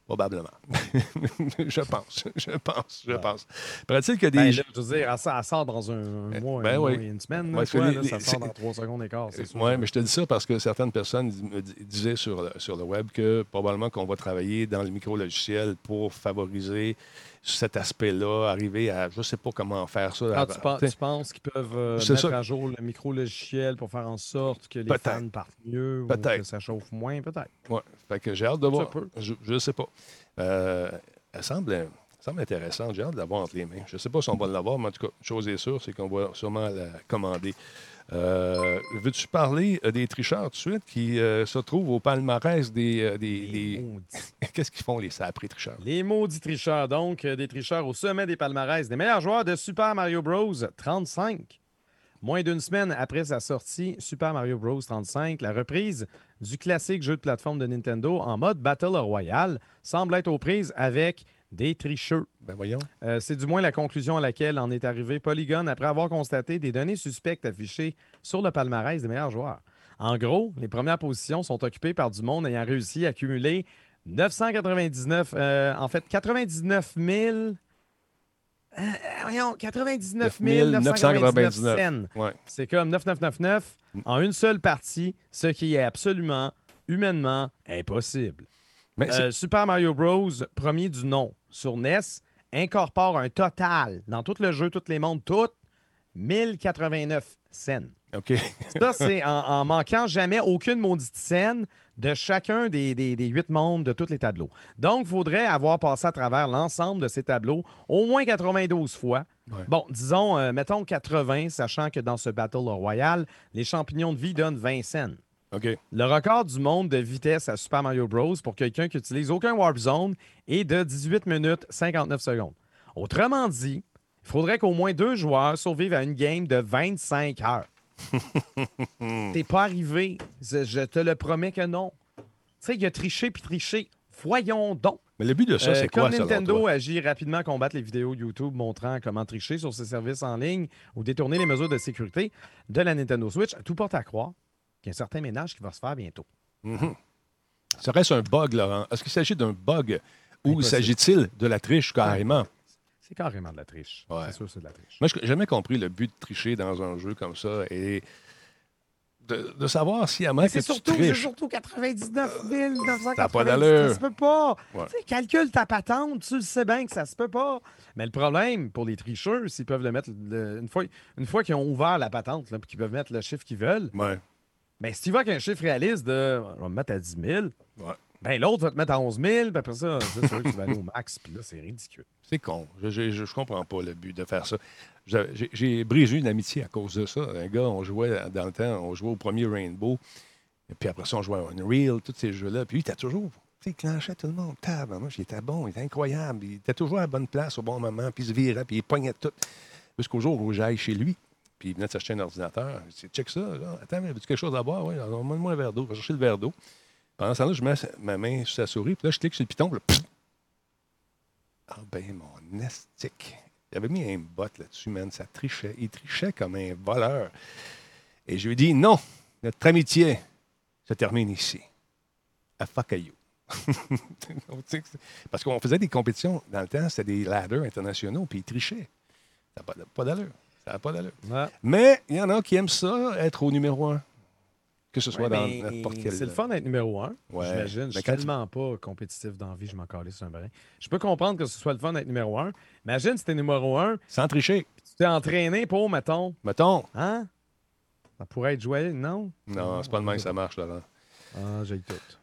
Probablement. je pense. Je pense. Je Ouais. pense. Y a des. Ben, je veux dire, elle sort, dans un, un mois, ben un mois oui. et une semaine. Ouais, là, parce que quoi, les- là, les- ça sort dans trois secondes et quart. Oui, mais je te dis ça parce que certaines personnes me di- disaient sur le, sur le web que probablement qu'on va travailler dans le micro-logiciel pour favoriser cet aspect-là, arriver à, je ne sais pas comment faire ça. Ah, tu, penses, t'sais, tu penses qu'ils peuvent euh, mettre ça. à jour le micro-logiciel pour faire en sorte que les Peut-être. fans partent mieux ou que ça chauffe moins? Peut-être. ouais. Fait que j'ai hâte de voir. Je ne sais pas. Euh, elle semble, semble intéressant. J'ai hâte de l'avoir entre les mains. Je ne sais pas si on va l'avoir, mais en tout cas, chose est sûre, c'est qu'on va sûrement la commander. Euh, Veux-tu parler euh, des tricheurs tout de suite qui euh, se trouvent au palmarès des. des-. Qu'est-ce qu'ils font, les saprés tricheurs? Les maudits tricheurs, donc, des tricheurs au sommet des palmarès, des meilleurs joueurs de Super Mario Bros. 35. Moins d'une semaine après sa sortie, Super Mario Bros. 35, la reprise du classique jeu de plateforme de Nintendo en mode Battle Royale, semble être aux prises avec des tricheux. Ben voyons. Euh, c'est du moins la conclusion à laquelle en est arrivé Polygon après avoir constaté des données suspectes affichées sur le palmarès des meilleurs joueurs. En gros, les premières positions sont occupées par du monde ayant réussi à cumuler 999, euh, en fait 99 000. Euh, voyons, 99 999 cents. Ouais. C'est comme 9999 en une seule partie, ce qui est absolument, humainement, impossible. Mais Euh, Super Mario Bros, premier du nom sur NES, incorpore un total dans tout le jeu, tous les mondes, tout 1089 scènes. OK. Ça, c'est en, en manquant jamais aucune maudite scène de chacun des, des, des huit mondes de tous les tableaux. Donc, il faudrait avoir passé à travers l'ensemble de ces tableaux au moins 92 fois. Ouais. Bon, disons, euh, mettons 80, sachant que dans ce Battle Royale, les champignons de vie donnent 20 scènes. OK. Le record du monde de vitesse à Super Mario Bros. pour quelqu'un qui utilise aucun Warp Zone est de 18 minutes 59 secondes. Autrement dit, il faudrait qu'au moins deux joueurs survivent à une game de 25 heures. T'es pas arrivé. Je, te le promets que non. Tu sais, il a triché puis triché. Voyons donc. Mais le but de ça, Euh, c'est quoi, comme Nintendo toi? agit rapidement à combattre les vidéos YouTube montrant comment tricher sur ses services en ligne ou détourner les mesures de sécurité de la Nintendo Switch, tout porte à croire qu'il y a un certain ménage qui va se faire bientôt. Mhm. Serait-ce un bug, Laurent? Est-ce qu'il s'agit d'un bug ou s'agit-il de la triche carrément? C'est carrément de la triche. Ouais. C'est sûr, c'est de la triche. Moi, je n'ai jamais compris le but de tricher dans un jeu comme ça et de, de savoir si à moins que C'est tu surtout, c'est triches. surtout 99 999. Ça pas d'allure. Ça se peut pas. Ouais. Tu sais, calcule ta patente, tu le sais bien que ça se peut pas. Mais le problème pour les tricheurs, s'ils peuvent le mettre le- une fois, une fois qu'ils ont ouvert la patente, là, puis qu'ils peuvent mettre le chiffre qu'ils veulent, Ouais. mais si tu vas avec un chiffre réaliste de on va me mettre à 10 000, Ouais. Ben l'autre va te mettre à 11 000, puis après ça, c'est sûr que tu vas aller au max, puis là, c'est ridicule. C'est con. Je, je, je- comprends pas le but de faire ça. J'ai- brisé une amitié à cause de ça. Un gars, on jouait dans le temps, on jouait au premier Rainbow. Puis après ça, on jouait à Unreal, tous ces jeux-là. Puis lui, il était toujours. Tu il clenchait tout le monde. Tabarnouche, il était bon, il était incroyable. Il était toujours à la bonne place au bon moment. Puis il se virait, puis il pognait tout. Jusqu'au jour où j'aille chez lui. Puis il venait de s'acheter un ordinateur. Je dis, check ça. Là. Attends, mais veux-tu quelque chose à boire? Oui, donne-moi un verre d'eau. Je vais chercher le verre d'eau. Pendant ce temps-là, je mets ma main sur sa souris. Puis là, je clique sur le piton. puis là, ah ben, mon estique. Il avait mis un bot là-dessus, man. Ça trichait. Il trichait comme un voleur. Et je lui ai dit, non, notre amitié se termine ici. À fuck you. Parce qu'on faisait des compétitions dans le temps, c'était des ladders internationaux, puis il trichait. Ça n'a pas, pas d'allure. Ça n'a pas d'allure. Ouais. Mais il y en a qui aiment ça, être au numéro un. Que ce soit Ouais, dans mais n'importe quel. C'est le fun d'être numéro un. Ouais. J'imagine. Je suis tu- tellement pas compétitif dans la vie, je m'en calais sur un brin. Je peux comprendre que ce soit le fun d'être numéro un. Imagine si t'es numéro un, Sans tricher. tu t'es entraîné pour, mettons, Mettons. hein? Ça pourrait être joyeux, non? Non, c'est pas le même que ça marche, Laurent. Ah.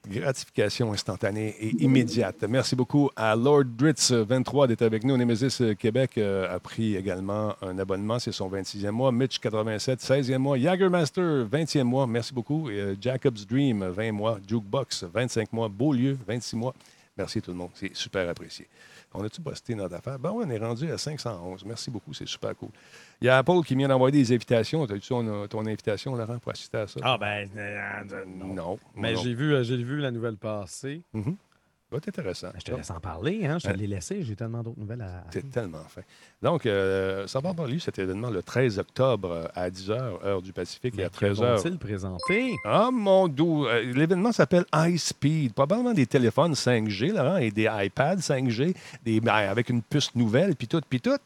Gratification instantanée et immédiate. Merci beaucoup à Lord Dritz, 23, d'être avec nous. Nemesis euh, Québec euh, a pris également un abonnement. C'est son 26e mois. Mitch, 87, 16e mois. Jagermaster, 20e mois. Merci beaucoup. Euh, Jacob's Dream, 20 mois. Jukebox, 25 mois. Beaulieu, 26 mois. Merci tout le monde. C'est super apprécié. On a-tu posté notre affaire? Ben oui, on est rendu à 511. Merci beaucoup. C'est super cool. Il y a Apple qui vient d'envoyer des invitations. As-tu ton, ton invitation, Laurent, pour assister à ça? Ah, ben, euh, non. non. Mais j'ai vu, euh, j'ai vu la nouvelle passer. Mhm. Ça va être intéressant. Ben, Je te laisse en parler, hein? Je te Ouais. l'ai laissé. J'ai tellement d'autres nouvelles à. C'est tellement fin. Donc, euh, ça va avoir lieu cet événement le 13 octobre euh, à 10h, heure du Pacifique, et à Mais que 13h. vont-ils présenter? Ah, mon doux. euh, L'événement s'appelle High Speed. Probablement des téléphones 5G, Laurent, et des iPads 5G, des, ben, avec une puce nouvelle, puis tout, puis tout.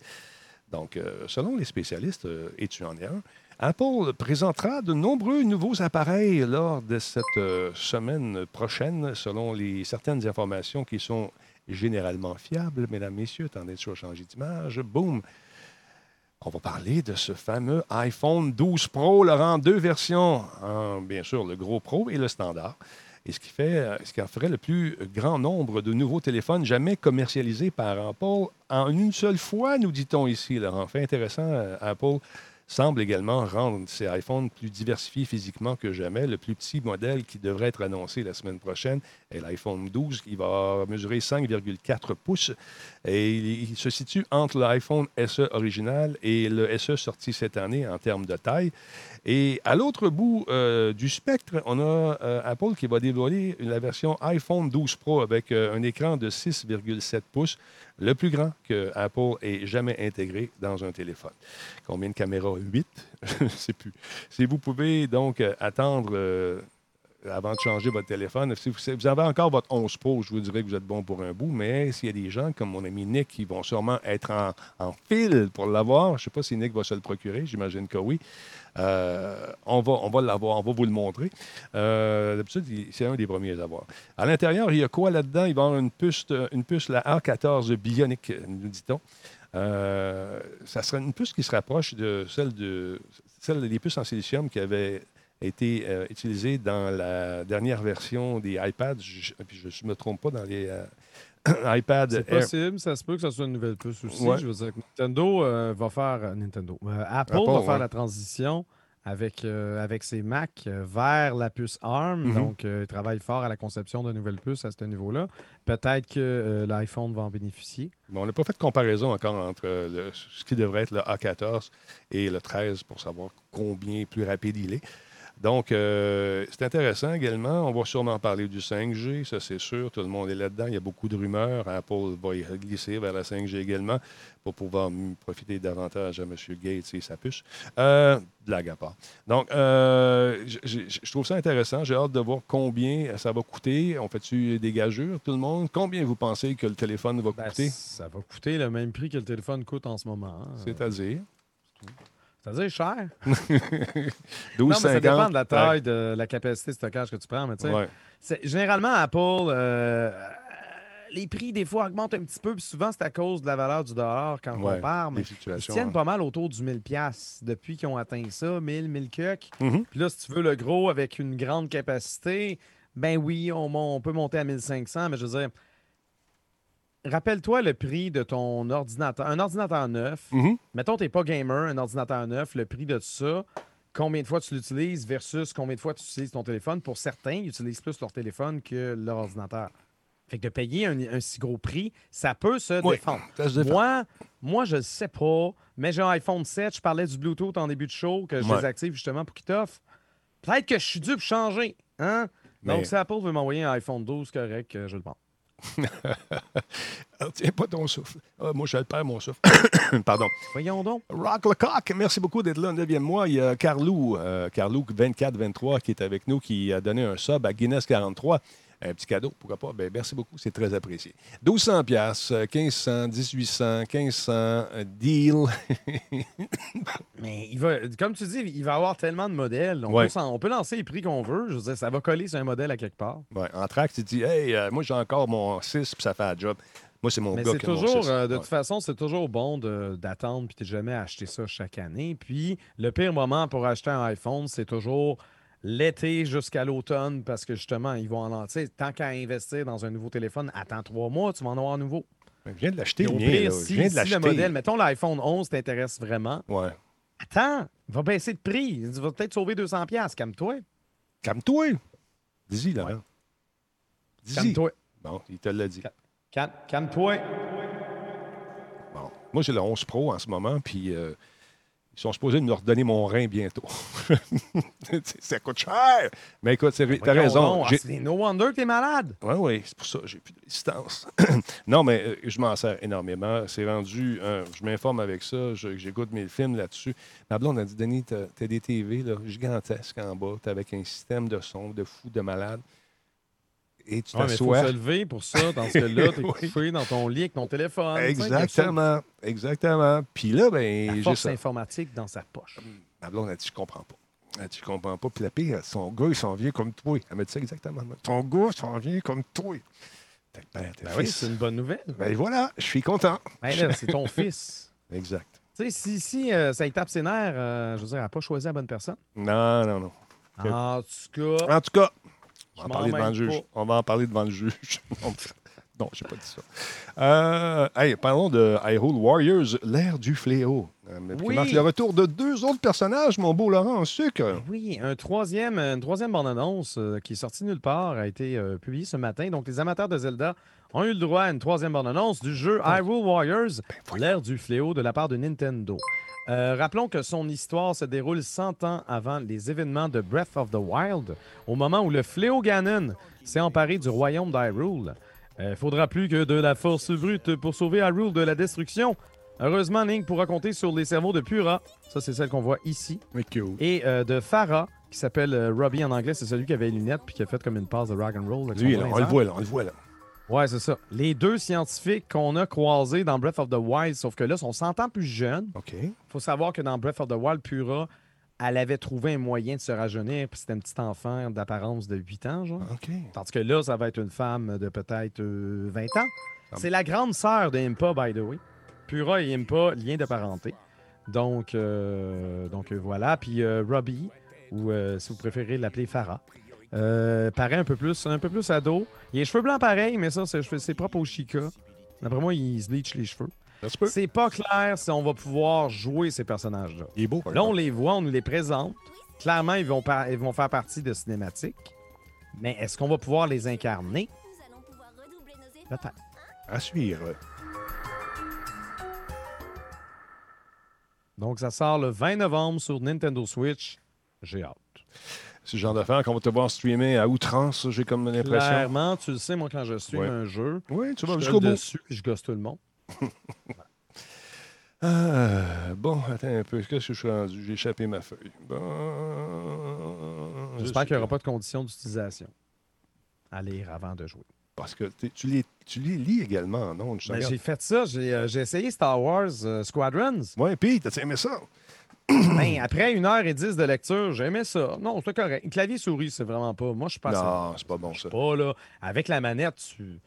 Donc, euh, selon les spécialistes, euh, et tu en es un, Apple présentera de nombreux nouveaux appareils lors de cette euh, semaine prochaine, selon certaines informations qui sont généralement fiables. Mesdames, Messieurs, attendez, je vais changer d'image. Boum! On va parler de ce fameux iPhone 12 Pro, Laurent, deux versions. Un, bien sûr, le gros Pro et le standard. et ce qui, fait, euh, ce qui en ferait le plus grand nombre de nouveaux téléphones jamais commercialisés par Apple en une seule fois, nous dit-on ici. Laurent. Fait intéressant, euh, Apple semble également rendre ses iPhones plus diversifiés physiquement que jamais. Le plus petit modèle qui devrait être annoncé la semaine prochaine est l'iPhone 12, qui va mesurer 5,4 pouces. Et il se situe entre l'iPhone SE original et le SE sorti cette année en termes de taille. Et à l'autre bout euh, du spectre, on a euh, Apple qui va dévoiler la version iPhone 12 Pro avec euh, un écran de 6,7 pouces, le plus grand que Apple ait jamais intégré dans un téléphone. Combien de caméras? 8 Je ne sais plus. Si vous pouvez donc attendre avant de changer votre téléphone. Si vous avez encore votre 11 Pro, je vous dirais que vous êtes bon pour un bout, mais s'il y a des gens comme mon ami Nick qui vont sûrement être en, en file pour l'avoir, je ne sais pas si Nick va se le procurer, j'imagine que oui. Euh, on va, on va l'avoir, on va vous le montrer. Euh, d'habitude, c'est un des premiers à avoir. À l'intérieur, il y a quoi là-dedans? Il va y avoir une puce, une puce la A14 Bionic, nous dit-on. Euh, ça sera une puce qui se rapproche de celle, de, celle des puces en silicium qui avait été utilisée dans la dernière version des iPads. Je ne me trompe pas dans les iPad C'est possible, ça se peut que ce soit une nouvelle puce aussi. Je veux dire, Nintendo euh, va faire. Euh, Nintendo. Euh, Apple, va faire la transition avec, avec ses Mac vers la puce ARM. Mm-hmm. Donc, ils travaillent fort à la conception de nouvelles puces à ce niveau-là. Peut-être que l'iPhone va en bénéficier. on n'a pas fait de comparaison encore entre ce qui devrait être le A14 et le 13 pour savoir combien plus rapide il est. Donc, euh, c'est intéressant également. On va sûrement parler du 5G, ça c'est sûr. Tout le monde est là-dedans. Il y a beaucoup de rumeurs. Apple va y glisser vers la 5G également pour pouvoir profiter davantage à M. Gates et sa puce. Euh, blague à part. Donc, euh, je trouve ça intéressant. J'ai hâte de voir combien ça va coûter. On fait-tu des gageurs, tout le monde? Combien vous pensez que le téléphone va ben, coûter? Ça va coûter le même prix que le téléphone coûte en ce moment. Hein. C'est-à-dire? C'est-à-dire cher. 12, ça dépend de la taille, de la capacité de stockage que tu prends. Mais généralement, Apple, euh, les prix, des fois, augmentent un petit peu. Puis souvent, c'est à cause de la valeur du dollar quand on compare. Mais ils tiennent pas mal autour du 1000$ depuis qu'ils ont atteint ça, 1000, 1000 cucs. Mm-hmm. Puis là, si tu veux le gros avec une grande capacité, ben oui, on, on peut monter à 1500. Mais je veux dire, rappelle-toi le prix de ton ordinateur. Un ordinateur neuf, mm-hmm. mettons, tu n'es pas gamer, un ordinateur neuf, le prix de ça, combien de fois tu l'utilises versus combien de fois tu utilises ton téléphone? Pour certains, ils utilisent plus leur téléphone que leur ordinateur. Fait que de payer un, si gros prix, ça peut se défendre. moi, moi, je ne sais pas, mais j'ai un iPhone 7, je parlais du Bluetooth en début de show, que je désactive justement pour qu'il t'offre. Peut-être que je suis dû pour changer. Hein? Donc, si Apple veut m'envoyer un iPhone 12, correct, je le prends. tiens pas ton souffle. Ah, moi, je perds, mon souffle. Pardon. Voyons donc. Rock le coq, merci beaucoup d'être là, 9e mois. Il y a Carlou, euh, Carlou 24-23 qui est avec nous, qui a donné un sub à Guinness 43 un petit cadeau, pourquoi pas? Ben, merci beaucoup, c'est très apprécié. 1200 pièces, 1500, 1800, 1500, deal. Mais il va, comme tu dis, il va avoir tellement de modèles. On, peut, lancer les prix qu'on veut. Je veux dire, ça va coller sur un modèle à quelque part. Ouais, en track, tu dis, hey, euh, moi j'ai encore mon 6 puis ça fait un job. Moi, c'est mon Mais gars qui toujours, euh, De toute façon, c'est toujours bon d'attendre puis de jamais acheter ça chaque année. Puis le pire moment pour acheter un iPhone, c'est toujours l'été jusqu'à l'automne parce que justement, ils vont en lancer. Tant qu'à investir dans un nouveau téléphone, attends trois mois, tu vas en avoir un nouveau. Je viens de l'acheter. Au pire, si, le modèle, mettons l'iPhone 11 t'intéresse vraiment, ouais. attends, il va baisser de prix. Il va peut-être sauver 200$. Calme-toi. Calme-toi. Dis-y, là. Calme-toi. Bon, il te l'a dit. Calme-toi. Bon. Moi, j'ai le 11 Pro en ce moment, puis. Euh, ils sont supposés nous redonner mon rein bientôt. ça coûte cher. Mais écoute, tu as raison. C'est no wonder que tu es malade. Oui, oui, c'est pour ça. J'ai plus de distance. non, mais euh, je m'en sers énormément. C'est rendu. je m'informe avec ça. J'écoute mes films là-dessus. Ma blonde a dit Denis, tu as, des TV là, gigantesques en bas. Tu avec un système de son de fou, de malade et tu t'assois. Il faut se lever pour ça. Dans ce cas-là, tu es couché dans ton lit avec ton téléphone. Exactement. Exactement. Puis là, ben. La force informatique dans sa poche. Ma blonde a dit Je comprends pas. Je comprends pas. Puis la pire, son gars, il s'en vient comme toi. Elle m'a dit ça exactement. Ton gars s'en vient comme toi. Ben, oui, c'est une bonne nouvelle. Ben voilà, je suis content. Ben c'est ton fils. Exact. Tu sais, si, si euh, ça y tape ses nerfs, euh, je veux dire, elle n'a pas choisi la bonne personne. Non, non, non. En tout cas. En tout cas, On va en Je parler devant le juge. On va en parler devant le juge. non, non, j'ai pas dit ça. Euh, hey, parlons de Hyrule Warriors, l'ère du fléau. Euh, Oui. marque le retour de deux autres personnages, mon beau Laurent en sucre. Oui, un troisième, une troisième bande-annonce euh, qui est sortie nulle part a été euh, publiée ce matin. Donc, les amateurs de Zelda ont eu le droit à une troisième bande-annonce du jeu Hyrule Warriors, l'ère du fléau de la part de Nintendo. Euh, rappelons que son histoire se déroule 100 ans avant les événements de Breath of the Wild, au moment où le fléau Ganon s'est emparé du royaume d'Hyrule. Il faudra plus que de la force brute pour sauver Hyrule de la destruction. Heureusement, Link pourra compter sur les cerveaux de Pura, ça c'est celle qu'on voit ici, cool. et euh, de Farah, qui s'appelle euh, Robbie en anglais, c'est celui qui avait les lunettes puis qui a fait comme une passe de rock and roll. Lui, là, on le voit là, on le voit là. Ouais, c'est ça. Les deux scientifiques qu'on a croisés dans Breath of the Wild, sauf que là, sont 100 ans plus jeunes. OK. faut savoir que dans Breath of the Wild, Pura, elle avait trouvé un moyen de se rajeunir, puis c'était un petit enfant d'apparence de 8 ans, genre. OK. Tandis que là, ça va être une femme de peut-être euh, 20 ans. Ah. C'est la grande sœur de Impa, by the way. Pura et Impa, lien de parenté. Donc, euh, donc euh, voilà. Puis euh, Robbie, ou euh, si vous préférez l'appeler Farah, euh, paraît un peu plus, un peu plus ado. Il a les cheveux blancs pareil, mais ça, c'est propre au Chica. D'après moi, il se bleach les cheveux. C'est pas clair si on va pouvoir jouer ces personnages-là. Il est beau, par Là, on les voit, on nous les présente. Clairement, ils vont, par- ils vont faire partie de cinématiques. Mais est-ce qu'on va pouvoir les incarner? Peut-être. À suivre. Donc, ça sort le 20 novembre sur Nintendo Switch. J'ai hâte. C'est le genre d'affaire qu'on va te voir streamer à outrance, j'ai comme l'impression. Clairement, tu le sais, moi, quand je suis Ouais. un jeu, Oui, tu vas je jusqu'au suis bout. dessus je gosse tout le monde. Ah, bon, attends un peu. Qu'est-ce que je suis rendu? J'ai échappé ma feuille. Bon. J'espère je qu'il n'y aura pas de conditions d'utilisation à lire avant de jouer. Parce que tu les, tu les lis également, non? Ben, j'ai fait ça. J'ai euh, essayé Star Wars euh, Squadrons. Ouais, puis t'as aimé ça? Ben, après une heure et dix de lecture, j'aimais ça. Non, c'était correct. Clavier souris, c'est vraiment pas. Moi, je assez Non, c'est pas bon ça. pas, là. Avec la manette, tu,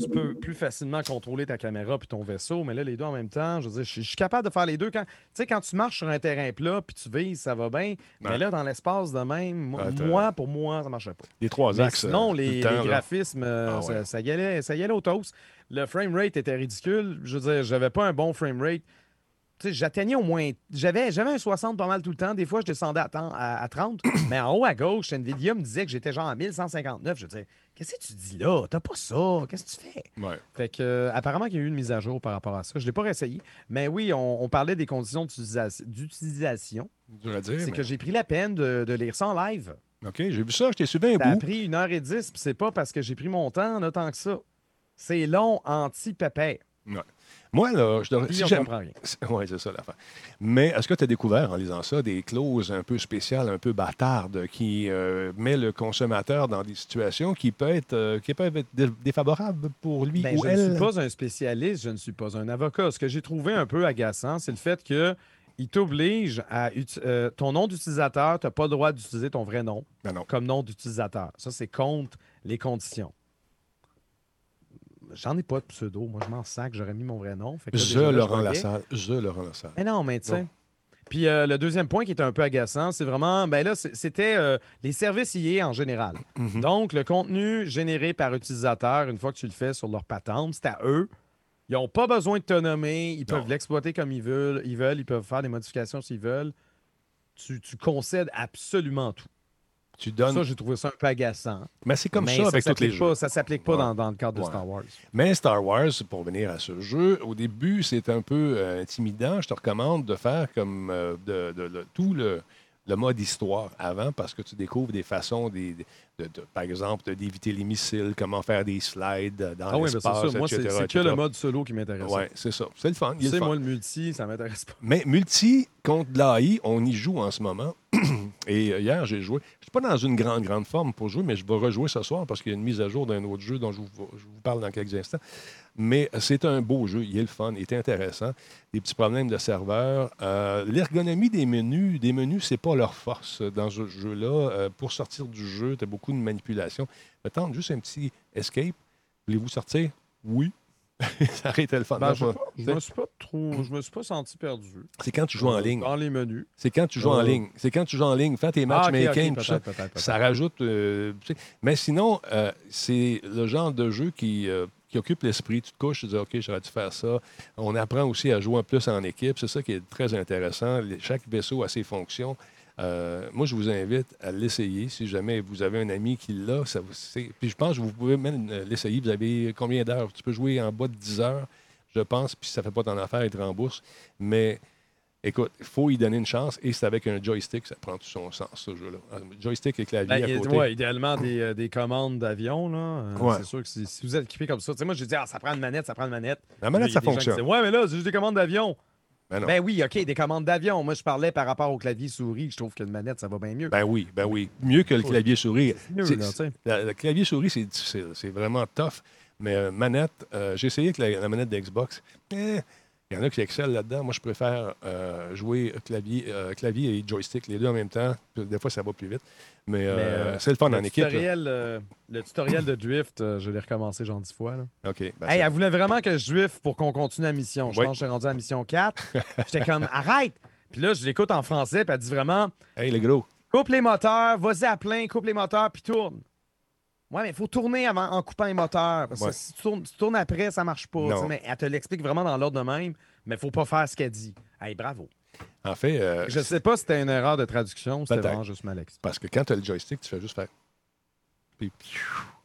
tu peux plus facilement contrôler ta caméra puis ton vaisseau, mais là, les deux en même temps, je veux dire, je suis- capable de faire les deux. Quand, tu sais, quand tu marches sur un terrain plat puis tu vises, ça va bien. Mais là, dans l'espace de même, moi, pour moi, ça marcherait pas. Les trois Mais axes. sinon, euh, les, le graphismes, euh, Ah ouais. ça, ça y allait, ça y allait au toast. Le frame rate était ridicule. Je veux dire, j'avais pas un bon frame rate. J'atteignais au moins. J'avais, j'avais un 60 pas mal tout le temps. Des fois, je descendais à, temps- à, à 30. mais en haut à gauche, Nvidia me disait que j'étais genre à 1159. Je disais, qu'est-ce que tu dis là? T'as pas ça? Qu'est-ce que tu fais? Ouais. Fait que, euh, apparemment qu'il y a eu une mise à jour par rapport à ça. Je l'ai pas réessayé. Mais oui, on, on parlait des conditions d'utilisation-. C'est mais- que j'ai pris la peine de, de lire ça en live. OK, j'ai vu ça, je t'ai suivi un Ça a bout. pris une heure et dix, puis c'est pas parce que j'ai pris mon temps, là, tant que ça. C'est long, anti-pépère. Moi, là, je devrais. Si on comprend rien. Oui, c'est ça l'affaire. Mais est-ce que tu as découvert en lisant ça des clauses un peu spéciales, un peu bâtardes, qui euh, met le consommateur dans des situations qui peuvent être, euh, qui peuvent être dé- défavorables pour lui Ben, ou je elle? ne suis pas un spécialiste, je ne suis pas un avocat. Ce que j'ai trouvé un peu agaçant, c'est le fait que il t'oblige à euh, ton nom d'utilisateur, tu n'as pas le droit d'utiliser ton vrai nom non. comme nom d'utilisateur. Ça, c'est contre les conditions. J'en ai pas de pseudo. Moi, je m'en sac, j'aurais mis mon vrai nom. Fait que là, Je, là, Laurent. Lassalle. Je, Laurent Lassalle. Mais non, mais tu sais. Puis euh, le deuxième point qui est un peu agaçant, c'est vraiment, ben là, c'était euh, les services IA en général. Mhm. Donc, le contenu généré par utilisateur, une fois que tu le fais sur leur patente, c'est à eux. Ils n'ont pas besoin de te nommer. Ils peuvent l'exploiter comme ils veulent. Ils veulent. Ils peuvent faire des modifications s'ils veulent. Tu, tu concèdes absolument tout. Tu donnes. Ça, j'ai trouvé ça un peu agaçant. Mais c'est comme Mais ça avec tous les s'applique jeux. pas- Ça s'applique pas Ouais. dans, dans le cadre de. Star Wars. Mais Star Wars, pour venir à ce jeu, au début, c'est un peu euh, intimidant. Je te recommande de faire comme euh, de, de- de- tout le, le mode histoire avant parce que tu découvres des façons, des, de- par exemple, d'éviter les missiles, comment faire des slides dans Ah oui, c'est l'espace, ça. Moi, c'est c'est que le mode solo qui m'intéresse. Oui, c'est ça. C'est le fun. Tu sais, moi, le multi, ça m'intéresse pas. Mais multi contre l'AI, on y joue en ce moment. Et euh, hier, j'ai joué. Je suis pas dans une grande, grande forme pour jouer, mais je vais rejouer ce soir parce qu'il y a une mise à jour d'un autre jeu dont je vous, parle dans quelques instants. Mais c'est un beau jeu. Il est le fun, il est intéressant. Des petits problèmes de serveur. Euh, L'ergonomie des menus, des menus, c'est pas leur force dans ce jeu-là. Euh, pour sortir du jeu, tu as beaucoup de manipulation. Tente juste un petit escape. Voulez-vous sortir? Oui. ça aurait été le fun. Ben, je, je me suis pas trop. Je me suis pas senti perdu. C'est quand tu joues en ligne. Dans les menus. C'est quand tu joues en Oh. ligne. C'est quand tu joues en ligne. Fais tes Ah, matchmaking, tout ça. rajoute. euh, mais sinon, euh, c'est le genre de jeu qui, euh, qui occupe l'esprit. Tu te couches, tu te dis OK, j'aurais dû faire ça. On apprend aussi à jouer en plus en équipe. C'est ça qui est très intéressant. Les- Chaque vaisseau a ses fonctions. Euh, moi, je vous invite à l'essayer. Si jamais vous avez un ami qui l'a, ça vous- c'est- puis je pense que vous pouvez même euh, l'essayer. Vous avez combien d'heures? Tu peux jouer en bas de 10 heures, je pense, puis si ça ne fait pas ton affaire, il te rembourse. Mais écoute, il faut y donner une chance et c'est avec un joystick, ça prend tout son sens, ce jeu-là. Un Joystick et clavier Ben, à il- côté. ouais, idéalement, des, euh, des commandes d'avion. là. Ouais. C'est sûr que si, si vous êtes équipé comme ça, tu sais, moi, j'ai dit, ah, ça prend une manette, ça prend une manette. La manette, Là, ça fonctionne. disaient, ouais, mais là, c'est juste des commandes d'avion. Ben. Ben oui, OK, des commandes d'avion. Moi, je parlais par rapport au clavier souris. Je trouve qu'une manette, ça va bien mieux. Ben oui, ben oui. Mieux que le clavier souris. mieux, là, la- Le clavier souris, c'est difficile. C'est vraiment tough. Mais euh, manette, euh, j'ai essayé avec la, la manette d'Xbox. Eh, Il y en a qui excellent là-dedans. Moi, je préfère euh, jouer clavier, euh, clavier et joystick, les deux en même temps. Des fois, ça va plus vite. Mais, euh, Mais, euh, c'est le fun le en équipe. tutoriel, le tutoriel de drift, je l'ai recommencé genre dix fois. Là. OK. ben, Hey, elle voulait vraiment que je drift pour qu'on continue la mission. Je Oui. pense que j'étais rendu à la mission 4. J'étais comme, arrête! Puis là, je l'écoute en français, puis elle dit vraiment, hey, les gros. coupe les moteurs, vas-y à plein, coupe les moteurs, puis tourne. Ouais, mais il faut tourner avant, en coupant les moteurs. Parce Ouais. que si tu tournes, tu tournes après, ça marche pas. Non. tu sais, Mais elle te l'explique vraiment dans l'ordre de même, mais il faut pas faire ce qu'elle dit. Hey, bravo. En fait, euh, Je sais pas si c'était une erreur de traduction ou c'était vraiment juste mal expliqué. parce que quand tu as le joystick, tu fais juste faire. Puis, piou.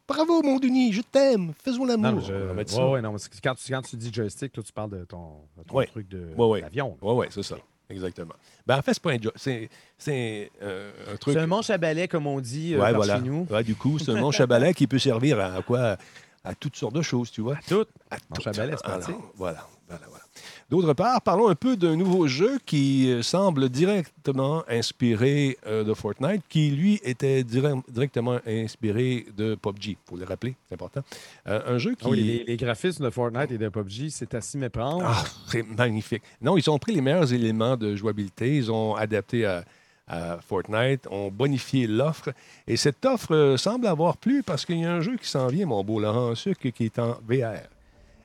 Bravo, mon Denis, je t'aime. Faisons Non, l'amour. mais je... Ouais, ouais, non, mais quand, tu, quand tu dis joystick, toi, tu parles de ton, de ton Ouais. truc de Ouais. Oui, oui, c'est ça. Exactement. Ben, en fait, c'est pas un joystick. C'est, c'est euh, un truc. C'est un manche à balai, comme on dit euh, Ouais, par voilà. chez nous. Ouais, du coup, c'est un manche à balai qui peut servir à quoi? À toutes sortes de choses, tu vois? Tout. À Manche tout. à balai, c'est pratique. Voilà, voilà, voilà. D'autre part, parlons un peu d'un nouveau jeu qui euh, semble directement inspiré euh, de Fortnite, qui lui était dire- directement inspiré de PUBG. Il faut le rappeler, c'est important. Euh, un jeu qui. Ah oui, les, les graphismes de Fortnite et de PUBG, c'est à s'y méprendre. Ah, c'est magnifique. Non, ils ont pris les meilleurs éléments de jouabilité, ils ont adapté à, à Fortnite, ont bonifié l'offre. Et cette offre semble avoir plu parce qu'il y a un jeu qui s'en vient, mon beau Laurent Sucre, qui est en VR.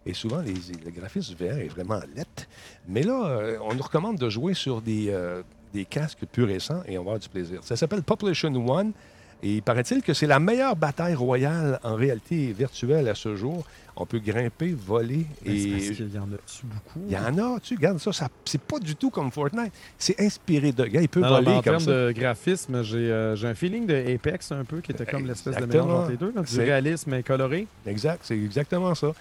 Et souvent, les, le graphisme VR est vraiment lettre. Mais là, euh, on nous recommande de jouer sur des, euh, des casques plus récents et on va avoir du plaisir. Ça s'appelle Population One. Et il paraît-il que c'est la meilleure bataille royale en réalité virtuelle à ce jour. On peut grimper, voler Ben, c'est et parce qu'il y en a-tu beaucoup? il y en a, tu regardes ça, ça c'est pas du tout comme Fortnite. C'est inspiré de. Gars, il peut Non, non, mais voler en comme termes ça. de graphisme, j'ai euh, j'ai un feeling de Apex un peu, qui était comme l'espèce de mélange entre les deux. là, du C'est- réalisme coloré. Exact, c'est exactement ça.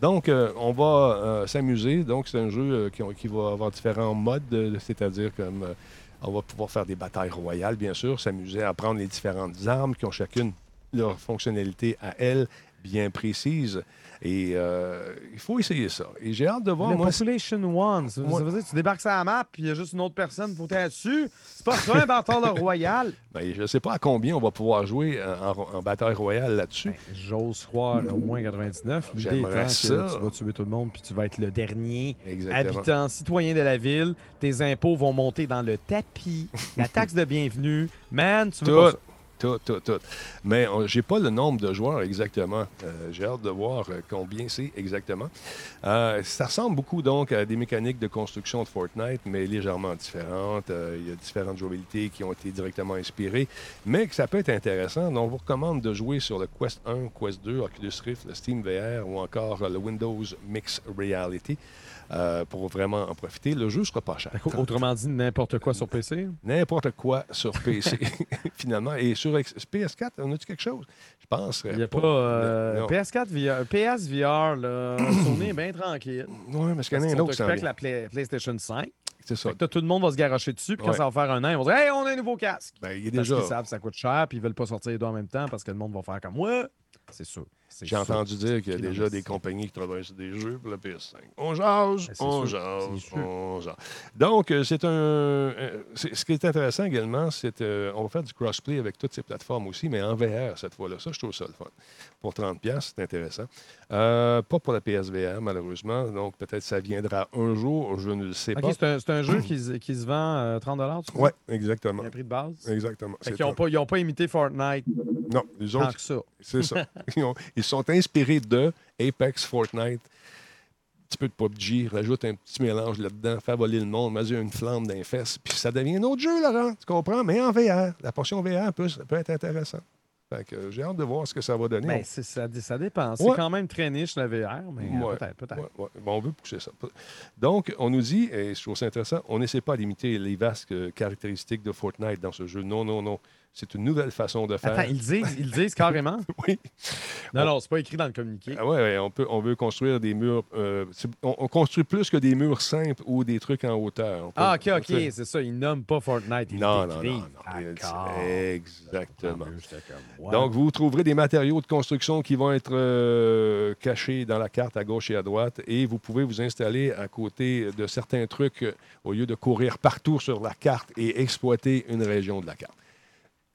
Donc, euh, on va euh, s'amuser. Donc, c'est un jeu euh, qui, qui va avoir différents modes, c'est-à-dire comme euh, on va pouvoir faire des batailles royales, bien sûr, s'amuser à prendre les différentes armes qui ont chacune leur fonctionnalité à elles bien précise. Et euh, il faut essayer ça. Et j'ai hâte de voir, Le moi, Population One, ça, Moi- ça veut dire que tu débarques sur la map, puis il y a juste une autre personne pour t'être dessus. C'est pas ça, un bâtard royal? ben, je ne sais pas à combien on va pouvoir jouer en, en bataille royale là-dessus. Ben, J'ose croire au moins 99. L'idée J'aimerais ça. tu vas tuer tout le monde, puis tu vas être le dernier Exactement. habitant, citoyen de la ville. Tes impôts vont monter dans le tapis. La taxe de bienvenue. Man, tu veux Tout. Mais on- j'ai pas le nombre de joueurs exactement. Euh, j'ai hâte de voir euh, combien c'est exactement. Euh, ça ressemble beaucoup donc à des mécaniques de construction de Fortnite, mais légèrement différentes. Euh, il y a différentes jouabilités qui ont été directement inspirées, mais ça peut être intéressant. Donc, on vous recommande de jouer sur le Quest 1, Quest 2, Oculus Rift, le Steam VR ou encore euh, le Windows Mixed Reality euh, pour vraiment en profiter. Le jeu sera pas cher. Autrement dit, n'importe quoi sur PC. N'importe quoi sur PC, finalement. Et sur X- PS4, on a-tu quelque chose? Je pense. Il n'y a pas. euh, Non. PS4 VR, PS VR, là, Sony est bien tranquille. Oui, mais ce qu'il y en a un autre vient. la Play- PlayStation 5. C'est ça. Tout le monde va se garocher dessus, puis quand Ouais. ça va faire un an, ils vont dire Hey, on a un nouveau casque. Ben, il est Parce déjà. qu'ils savent que ça coûte cher, puis ils veulent pas sortir les deux en même temps parce que le monde va faire comme Ouais. C'est sûr. J'ai entendu dire qu'il y a Qui déjà des compagnies qui travaillent sur des jeux pour la PS5. On jase, c'est on sûr, jase, on jase. Donc, euh, c'est un. euh, ce qui est intéressant également, c'est euh, on va faire du crossplay avec toutes ces plateformes aussi, mais en VR cette fois-là. Ça, je trouve ça le fun. Pour 30$, c'est intéressant. Euh, pas pour la PSVR, malheureusement. Donc, peut-être ça viendra un jour, je ne le sais pas. c'est un, jeu qui, se- qui se vend euh, 30 tu crois? Oui, exactement. Un prix de base? Exactement. Qu'ils n'ont un- pas, ils pas imité Fortnite Non, les tant autres, que ça. c'est ça. Ils, ont- ils sont inspirés de Apex, Fortnite. petit peu de PUBG, rajoute un petit mélange là-dedans, fait voler le monde, mesure une flamme d'un fesses, puis ça devient un autre jeu, Laurent, tu comprends? Mais en VR. La portion VR peut, peut être intéressante. Fait que, euh, j'ai hâte de voir ce que ça va donner. Ben, ça, ça dépend. C'est quand même très niche, la VR, mais euh, Ouais. peut-être. Ouais, ouais. Bon, on veut pousser ça. Donc, on nous dit, et je trouve ça intéressant, on n'essaie pas d'imiter les vastes euh, caractéristiques de Fortnite dans ce jeu. Non, non, non. C'est une nouvelle façon de faire. Attends, ils disent, ils disent carrément? Oui. Non, non, c'est pas écrit dans le communiqué. Ah ouais, ouais, on, peut, on veut construire des murs. euh, on, on construit plus que des murs simples ou des trucs en hauteur. On peut- Ah, OK, on OK, c'est ça. Ils nomment pas Fortnite. Ils Non, non, non, non. Exactement. Donc, vous trouverez des matériaux de construction qui vont être euh, cachés dans la carte à gauche et à droite et vous pouvez vous installer à côté de certains trucs euh, au lieu de courir partout sur la carte et exploiter une région de la carte.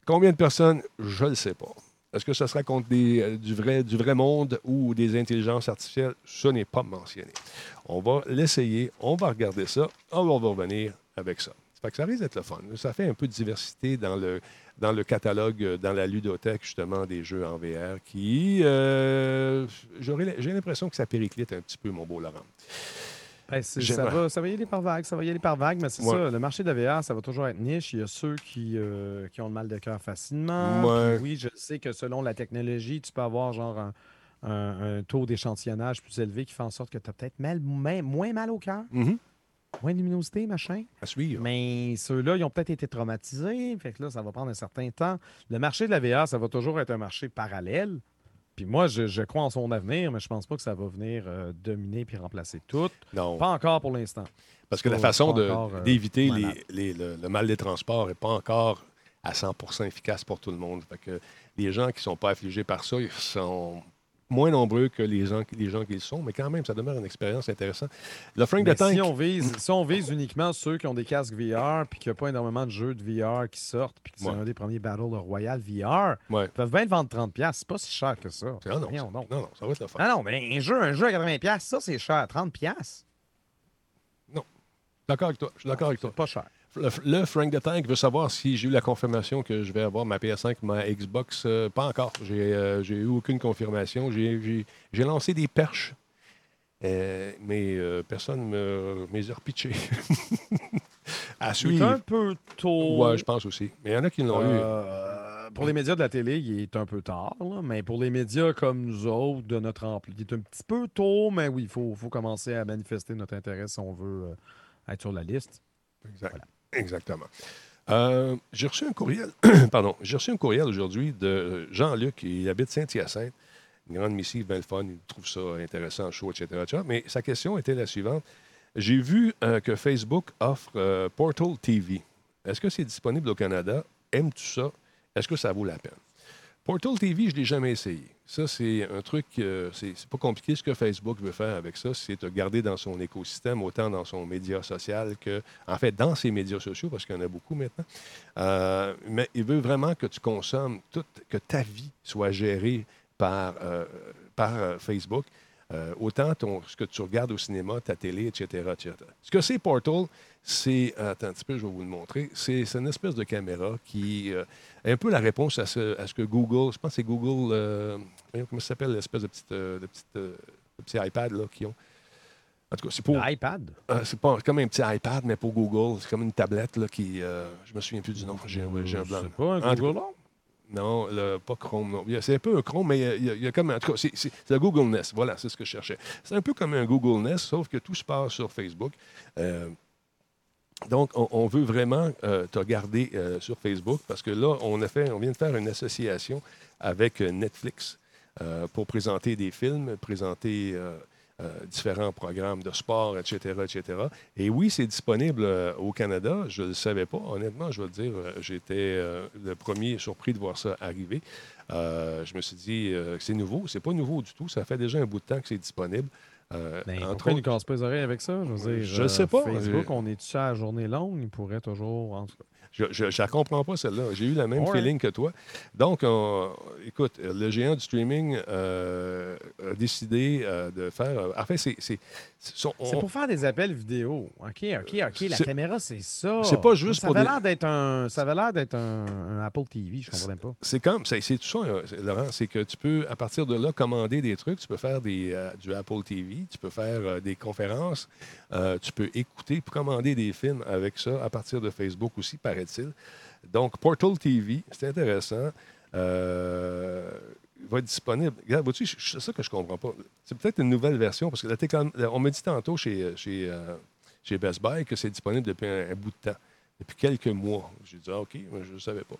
Combien de personnes? Je ne le sais pas. Est-ce que ce sera contre des, euh, du, vrai, du vrai monde ou des intelligences artificielles? Ce n'est pas mentionné. On va l'essayer, on va regarder ça, on va revenir avec ça. Ça que ça risque d'être le fun. Ça fait un peu de diversité dans le, dans le catalogue, euh, dans la ludothèque, justement, des jeux en VR qui. euh, J'ai l'impression que ça périclite un petit peu, mon beau Laurent. Ben, ça, va, ça va y aller par vague, ça va y aller par vague, mais c'est Ouais. ça, le marché de la VR, ça va toujours être niche. Il y a ceux qui, euh, qui ont le mal de cœur facilement. Ouais. Oui, je sais que selon la technologie, tu peux avoir genre un, un- un taux d'échantillonnage plus élevé qui fait en sorte que tu as peut-être mal- moins- moins mal au cœur, Mhm. moins de luminosité, machin. À suivre. Mais ceux-là, ils ont peut-être été traumatisés. Fait que là, ça va prendre un certain temps. Le marché de la VR, ça va toujours être un marché parallèle. Puis moi, je, je crois en son avenir, mais je pense pas que ça va venir euh, dominer puis remplacer tout. Non. Pas encore pour l'instant. Parce que la façon euh, d'éviter les- malade. les- le, le mal des transports n'est pas encore à 100% efficace pour tout le monde. Fait que les gens qui ne sont pas affligés par ça ils sont moins nombreux que les gens, les gens qui le sont, mais quand même, ça demeure une expérience intéressante. Le Frank Mais de Tank, si, on vise, si on vise uniquement ceux qui ont des casques VR puis qu'il n'y a pas énormément de jeux de VR qui sortent puis que c'est Ouais. un des premiers Battle Royale VR, ouais. ils peuvent bien le vendre 30$. C'est pas si cher que ça. Ah non, donc. non, non, ça va être le fun. Ah non, mais un jeu, un jeu à 80$, ça c'est cher. 30$, D'accord avec toi. Je suis d'accord avec toi. pas cher. Le, Frank de Tank veut savoir si j'ai eu la confirmation que je vais avoir ma PS5, ma Xbox. Euh, pas encore. J'ai euh, j'ai eu aucune confirmation. J'ai- lancé des perches, euh, mais personne ne me les a repitchées. à C'est un suivre. peu tôt. Ouais, je pense aussi. Mais il y en a qui l'ont eu. Pour les médias de la télé, il est un peu tard, là, mais pour les médias comme nous autres, de notre ampleur, il est un petit peu tôt, mais oui, il faut, faut commencer à manifester notre intérêt si on veut être sur la liste. Exact- Exactement. Euh, j'ai reçu un courriel. Pardon. J'ai reçu courriel aujourd'hui de Jean-Luc. Il habite Saint-Hyacinthe. Une grande missive, bien le fun. Il trouve ça intéressant, chaud, etc., etc. Mais sa question était la suivante. J'ai vu euh, que Facebook offre euh, Portal TV. Est-ce que c'est disponible au Canada? Aimes-tu ça? Est-ce que ça vaut la peine? Portal TV, je ne l'ai jamais essayé. Ça, c'est un truc, euh, c'est pas compliqué. Ce que Facebook veut faire avec ça, c'est te garder dans son écosystème, autant dans son média social que, en fait, dans ses médias sociaux, parce qu'il y en a beaucoup maintenant. Euh, mais il veut vraiment que tu consommes, tout, que ta vie soit gérée par, euh, par Facebook. Autant ton, ce que tu regardes au cinéma, ta télé, etc. etc. Ce que c'est Portal, c'est. Attends un petit peu, je vais vous le montrer. C'est une espèce de caméra qui est un peu la réponse à ce, à ce que Google. Je pense que c'est Google. Comment ça s'appelle l'espèce de petite, euh, de petite, euh, de petit iPad là, qu'ils ont. En tout cas, c'est pour. iPad? Euh, c'est pas comme un petit iPad, mais pour Google. C'est comme une tablette là, qui. je me souviens plus du nom. J'ai un- j'ai un blanc. C'est pas un En tout Google? cas, non, le- pas Chrome, non. C'est un peu un Chrome, mais il y a, il y comme. En tout cas, c'est c'est- c'est le Google Nest. Voilà, c'est ce que je cherchais. C'est un peu comme un Google Nest, sauf que tout se passe sur Facebook. Donc, on, on veut vraiment euh, te garder euh, sur Facebook parce que là, on, a fait, on vient de faire une association avec Netflix pour présenter des films, présenter euh, euh, différents programmes de sport, etc., etc. Et oui, c'est disponible euh, au Canada. Je ne le savais pas. Honnêtement, je vais le dire, euh, j'étais euh, le premier surpris de voir ça arriver. Euh, je me suis dit euh, que c'est nouveau. C'est pas nouveau du tout. Ça fait déjà un bout de temps que c'est disponible. Euh, Ben, entre ne autres- cassent pas les oreilles avec ça? Je veux dire, Je euh, sais pas. Facebook, on est-tu à la journée longue? Il pourrait toujours. en tout cas. Je ne comprends pas, celle-là. J'ai eu le même Ouais. feeling que toi. Donc, on- écoute, le géant du streaming euh, a décidé euh, de faire. euh, en fait, c'est. C'est pour faire des appels vidéo. OK, OK, OK. La caméra, c'est ça. C'est pas juste ça pour avait des- l'air d'être un, ça avait l'air d'être un, un Apple TV, je comprenais pas. C'est comme, c'est tout ça, euh, Laurent, c'est que tu peux, à partir de là, commander des trucs. Tu peux faire des, euh, du Apple TV, tu peux faire euh, des conférences, euh, tu peux écouter, commander des films avec ça à partir de Facebook aussi, Donc, Portal TV, c'est intéressant. Euh, il va être disponible. Regarde, vois-tu, c'est ça que je comprends pas. C'est peut-être une nouvelle version, parce que la on m'a dit tantôt chez, chez, euh, chez Best Buy que c'est disponible depuis un bout de temps, depuis quelques mois. J'ai dit, ah, OK, mais je ne savais pas.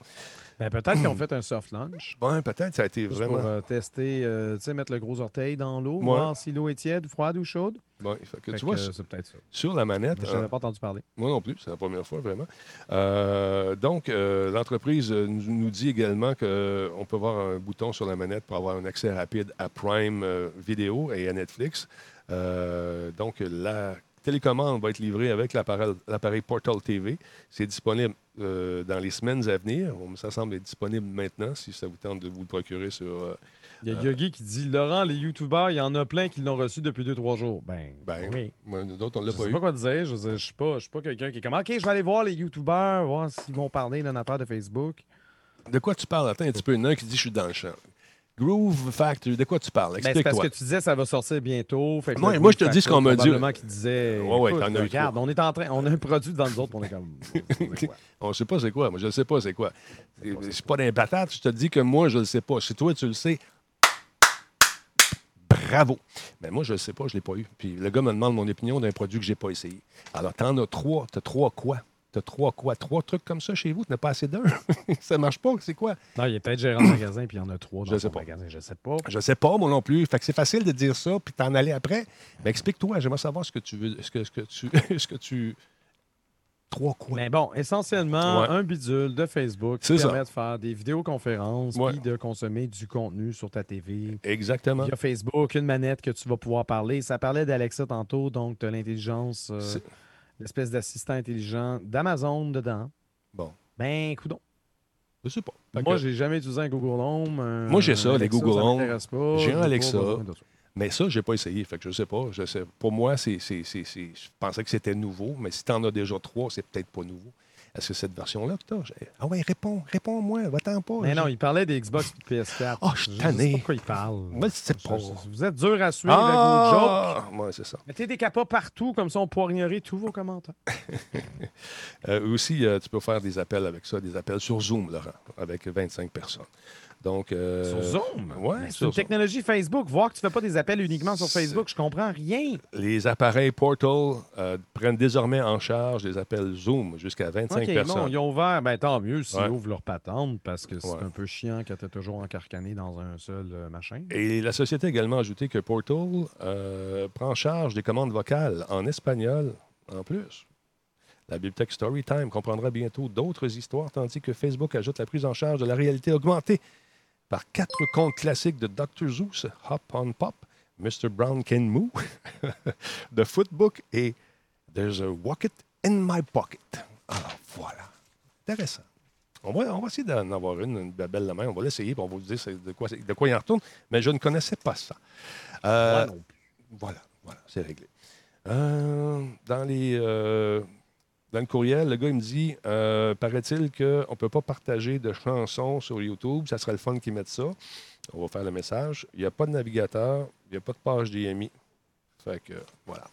Ben, peut-être qu'ils ont fait un soft launch. Bon, peut-être, ça a été Juste vraiment. pour euh, tester, euh, tu sais, mettre le gros orteil dans l'eau, Ouais. voir si l'eau est tiède, froide ou chaude. Bon, fait que Fait tu vois, sur- c'est peut-être ça. sur la manette, Je euh, n'avais pas entendu parler. moi non plus, c'est la première fois vraiment. Euh, donc, euh, l'entreprise nous, nous dit également qu'on peut avoir un bouton sur la manette pour avoir un accès rapide à Prime Vidéo et à Netflix. Donc, la télécommande va être livrée avec l'appareil Portal TV. C'est disponible euh, dans les semaines à venir. Ça semble être disponible maintenant si ça vous tente de vous le procurer sur. euh, Il y a Yogi qui dit Laurent, les YouTubers, il y en a plein qui l'ont reçu depuis 2-3 jours. Ben, ben, oui. moi, nous autres, on ne Je l'a pas sais eu. pas quoi dire. Je ne suis pas, je suis pas quelqu'un qui est comme OK, je vais aller voir les YouTubers, voir s'ils vont parler d'une affaire de Facebook. De quoi tu parles? Attends un petit peu. Il y en a un qui dit Je suis dans le champ. Groove Factory, de quoi tu parles? Ben, c'est parce Explique-toi. que tu disais ça va sortir bientôt. Fait que Moi- moi, je te dis ce qu'on m'a dit. Probablement qui disait Ouais, écoute, regarde, on est en train, on a un produit devant nous autres, on est comme. On ne sait pas c'est quoi. Moi, je ne sais pas c'est quoi. C'est c'est pas d'un patate. Je te dis que moi, je ne le sais pas. Si toi, tu le sais, bravo. Mais moi, je ne le sais pas, je ne l'ai pas eu. Puis le gars me demande mon opinion d'un produit que je n'ai pas essayé. Alors, tu en as trois. Tu as trois quoi? Tu as trois quoi? Trois trucs comme ça chez vous? Tu n'as pas assez d'un? ça marche pas? C'est quoi? Non, il est peut-être gérant de magasin, puis il y en a trois dans Je son sais pas. magasin, je sais pas. Je ne sais pas, moi non plus. Fait que c'est facile de dire ça puis t'en aller après. Mais explique-toi. J'aimerais savoir ce que tu veux. Ce que, ce que tu. ce que tu. Trois quoi? Mais bon, essentiellement, Ouais. un bidule de Facebook qui ça. permet de faire des vidéoconférences Ouais. puis de consommer du contenu sur ta TV. Exactement. Via Facebook, une manette que tu vas pouvoir parler. Ça parlait d'Alexa tantôt, donc tu as l'intelligence, euh, l'espèce d'assistant intelligent d'Amazon dedans. Bon. Ben, coudon. Je sais pas. Fait Moi, que- j'ai jamais utilisé un Google Home. un- Moi, j'ai ça, les Google ça Home. m'intéresse pas. J'ai un Alexa. Mais ça, je n'ai pas essayé. Fait que je sais pas. Je sais. Pour moi, c'est, c'est- c'est- c'est- je pensais que c'était nouveau, mais si tu en as déjà trois, c'est peut-être pas nouveau. Est-ce que cette version-là que tu as? Ah ouais, réponds, réponds-moi, va-t'en pas. Mais non, il parlait des Xbox et de PS4. Ah, je suis sais tanné. pas de quoi il parle. Moi, c'est pas. Vous êtes dur à suivre avec vos jokes. Ah! Ouais, c'est ça. Mettez des capas partout, comme ça on pourra ignorer tous vos commentaires. Euh, aussi, euh, tu peux faire des appels avec ça, des appels sur Zoom, Laurent, avec 25 personnes. Donc, euh, Sur Zoom? Ouais, Mais C'est sur une technologie Facebook. Voir que tu fais pas des appels uniquement sur Facebook, je comprends rien. Les appareils Portal euh, prennent désormais en charge des appels Zoom jusqu'à 25 OK, personnes. bon, ils ont ouvert, ben tant mieux s'ils Ouais. ouvrent leur patente, parce que c'est Ouais. un peu chiant quand tu es toujours encarcané dans un seul euh, machin. Et la société a également ajouté que Portal prend en charge des commandes vocales en espagnol en plus. La bibliothèque Storytime comprendra bientôt d'autres histoires, tandis que Facebook ajoute la prise en charge de la réalité augmentée par quatre comptes classiques de Dr. Zeus, Hop on Pop, Mr. Brown Can Moo, The Footbook et There's a Rocket in My Pocket. Alors voilà. Intéressant. On va, on va essayer d'en avoir une, une belle la main. On va l'essayer, puis on va vous dire de quoi, c'est- de quoi il en retourne. Mais je ne connaissais pas ça. Euh, voilà, voilà, c'est réglé. Euh, dans les. euh, dans le courriel, le gars, il me dit euh, paraît-il qu'on ne peut pas partager de chansons sur YouTube. Ça serait le fun qu'ils mettent ça. On va faire le message. Il n'y a pas de navigateur. Il n'y a pas de page DMI. Fait que, voilà.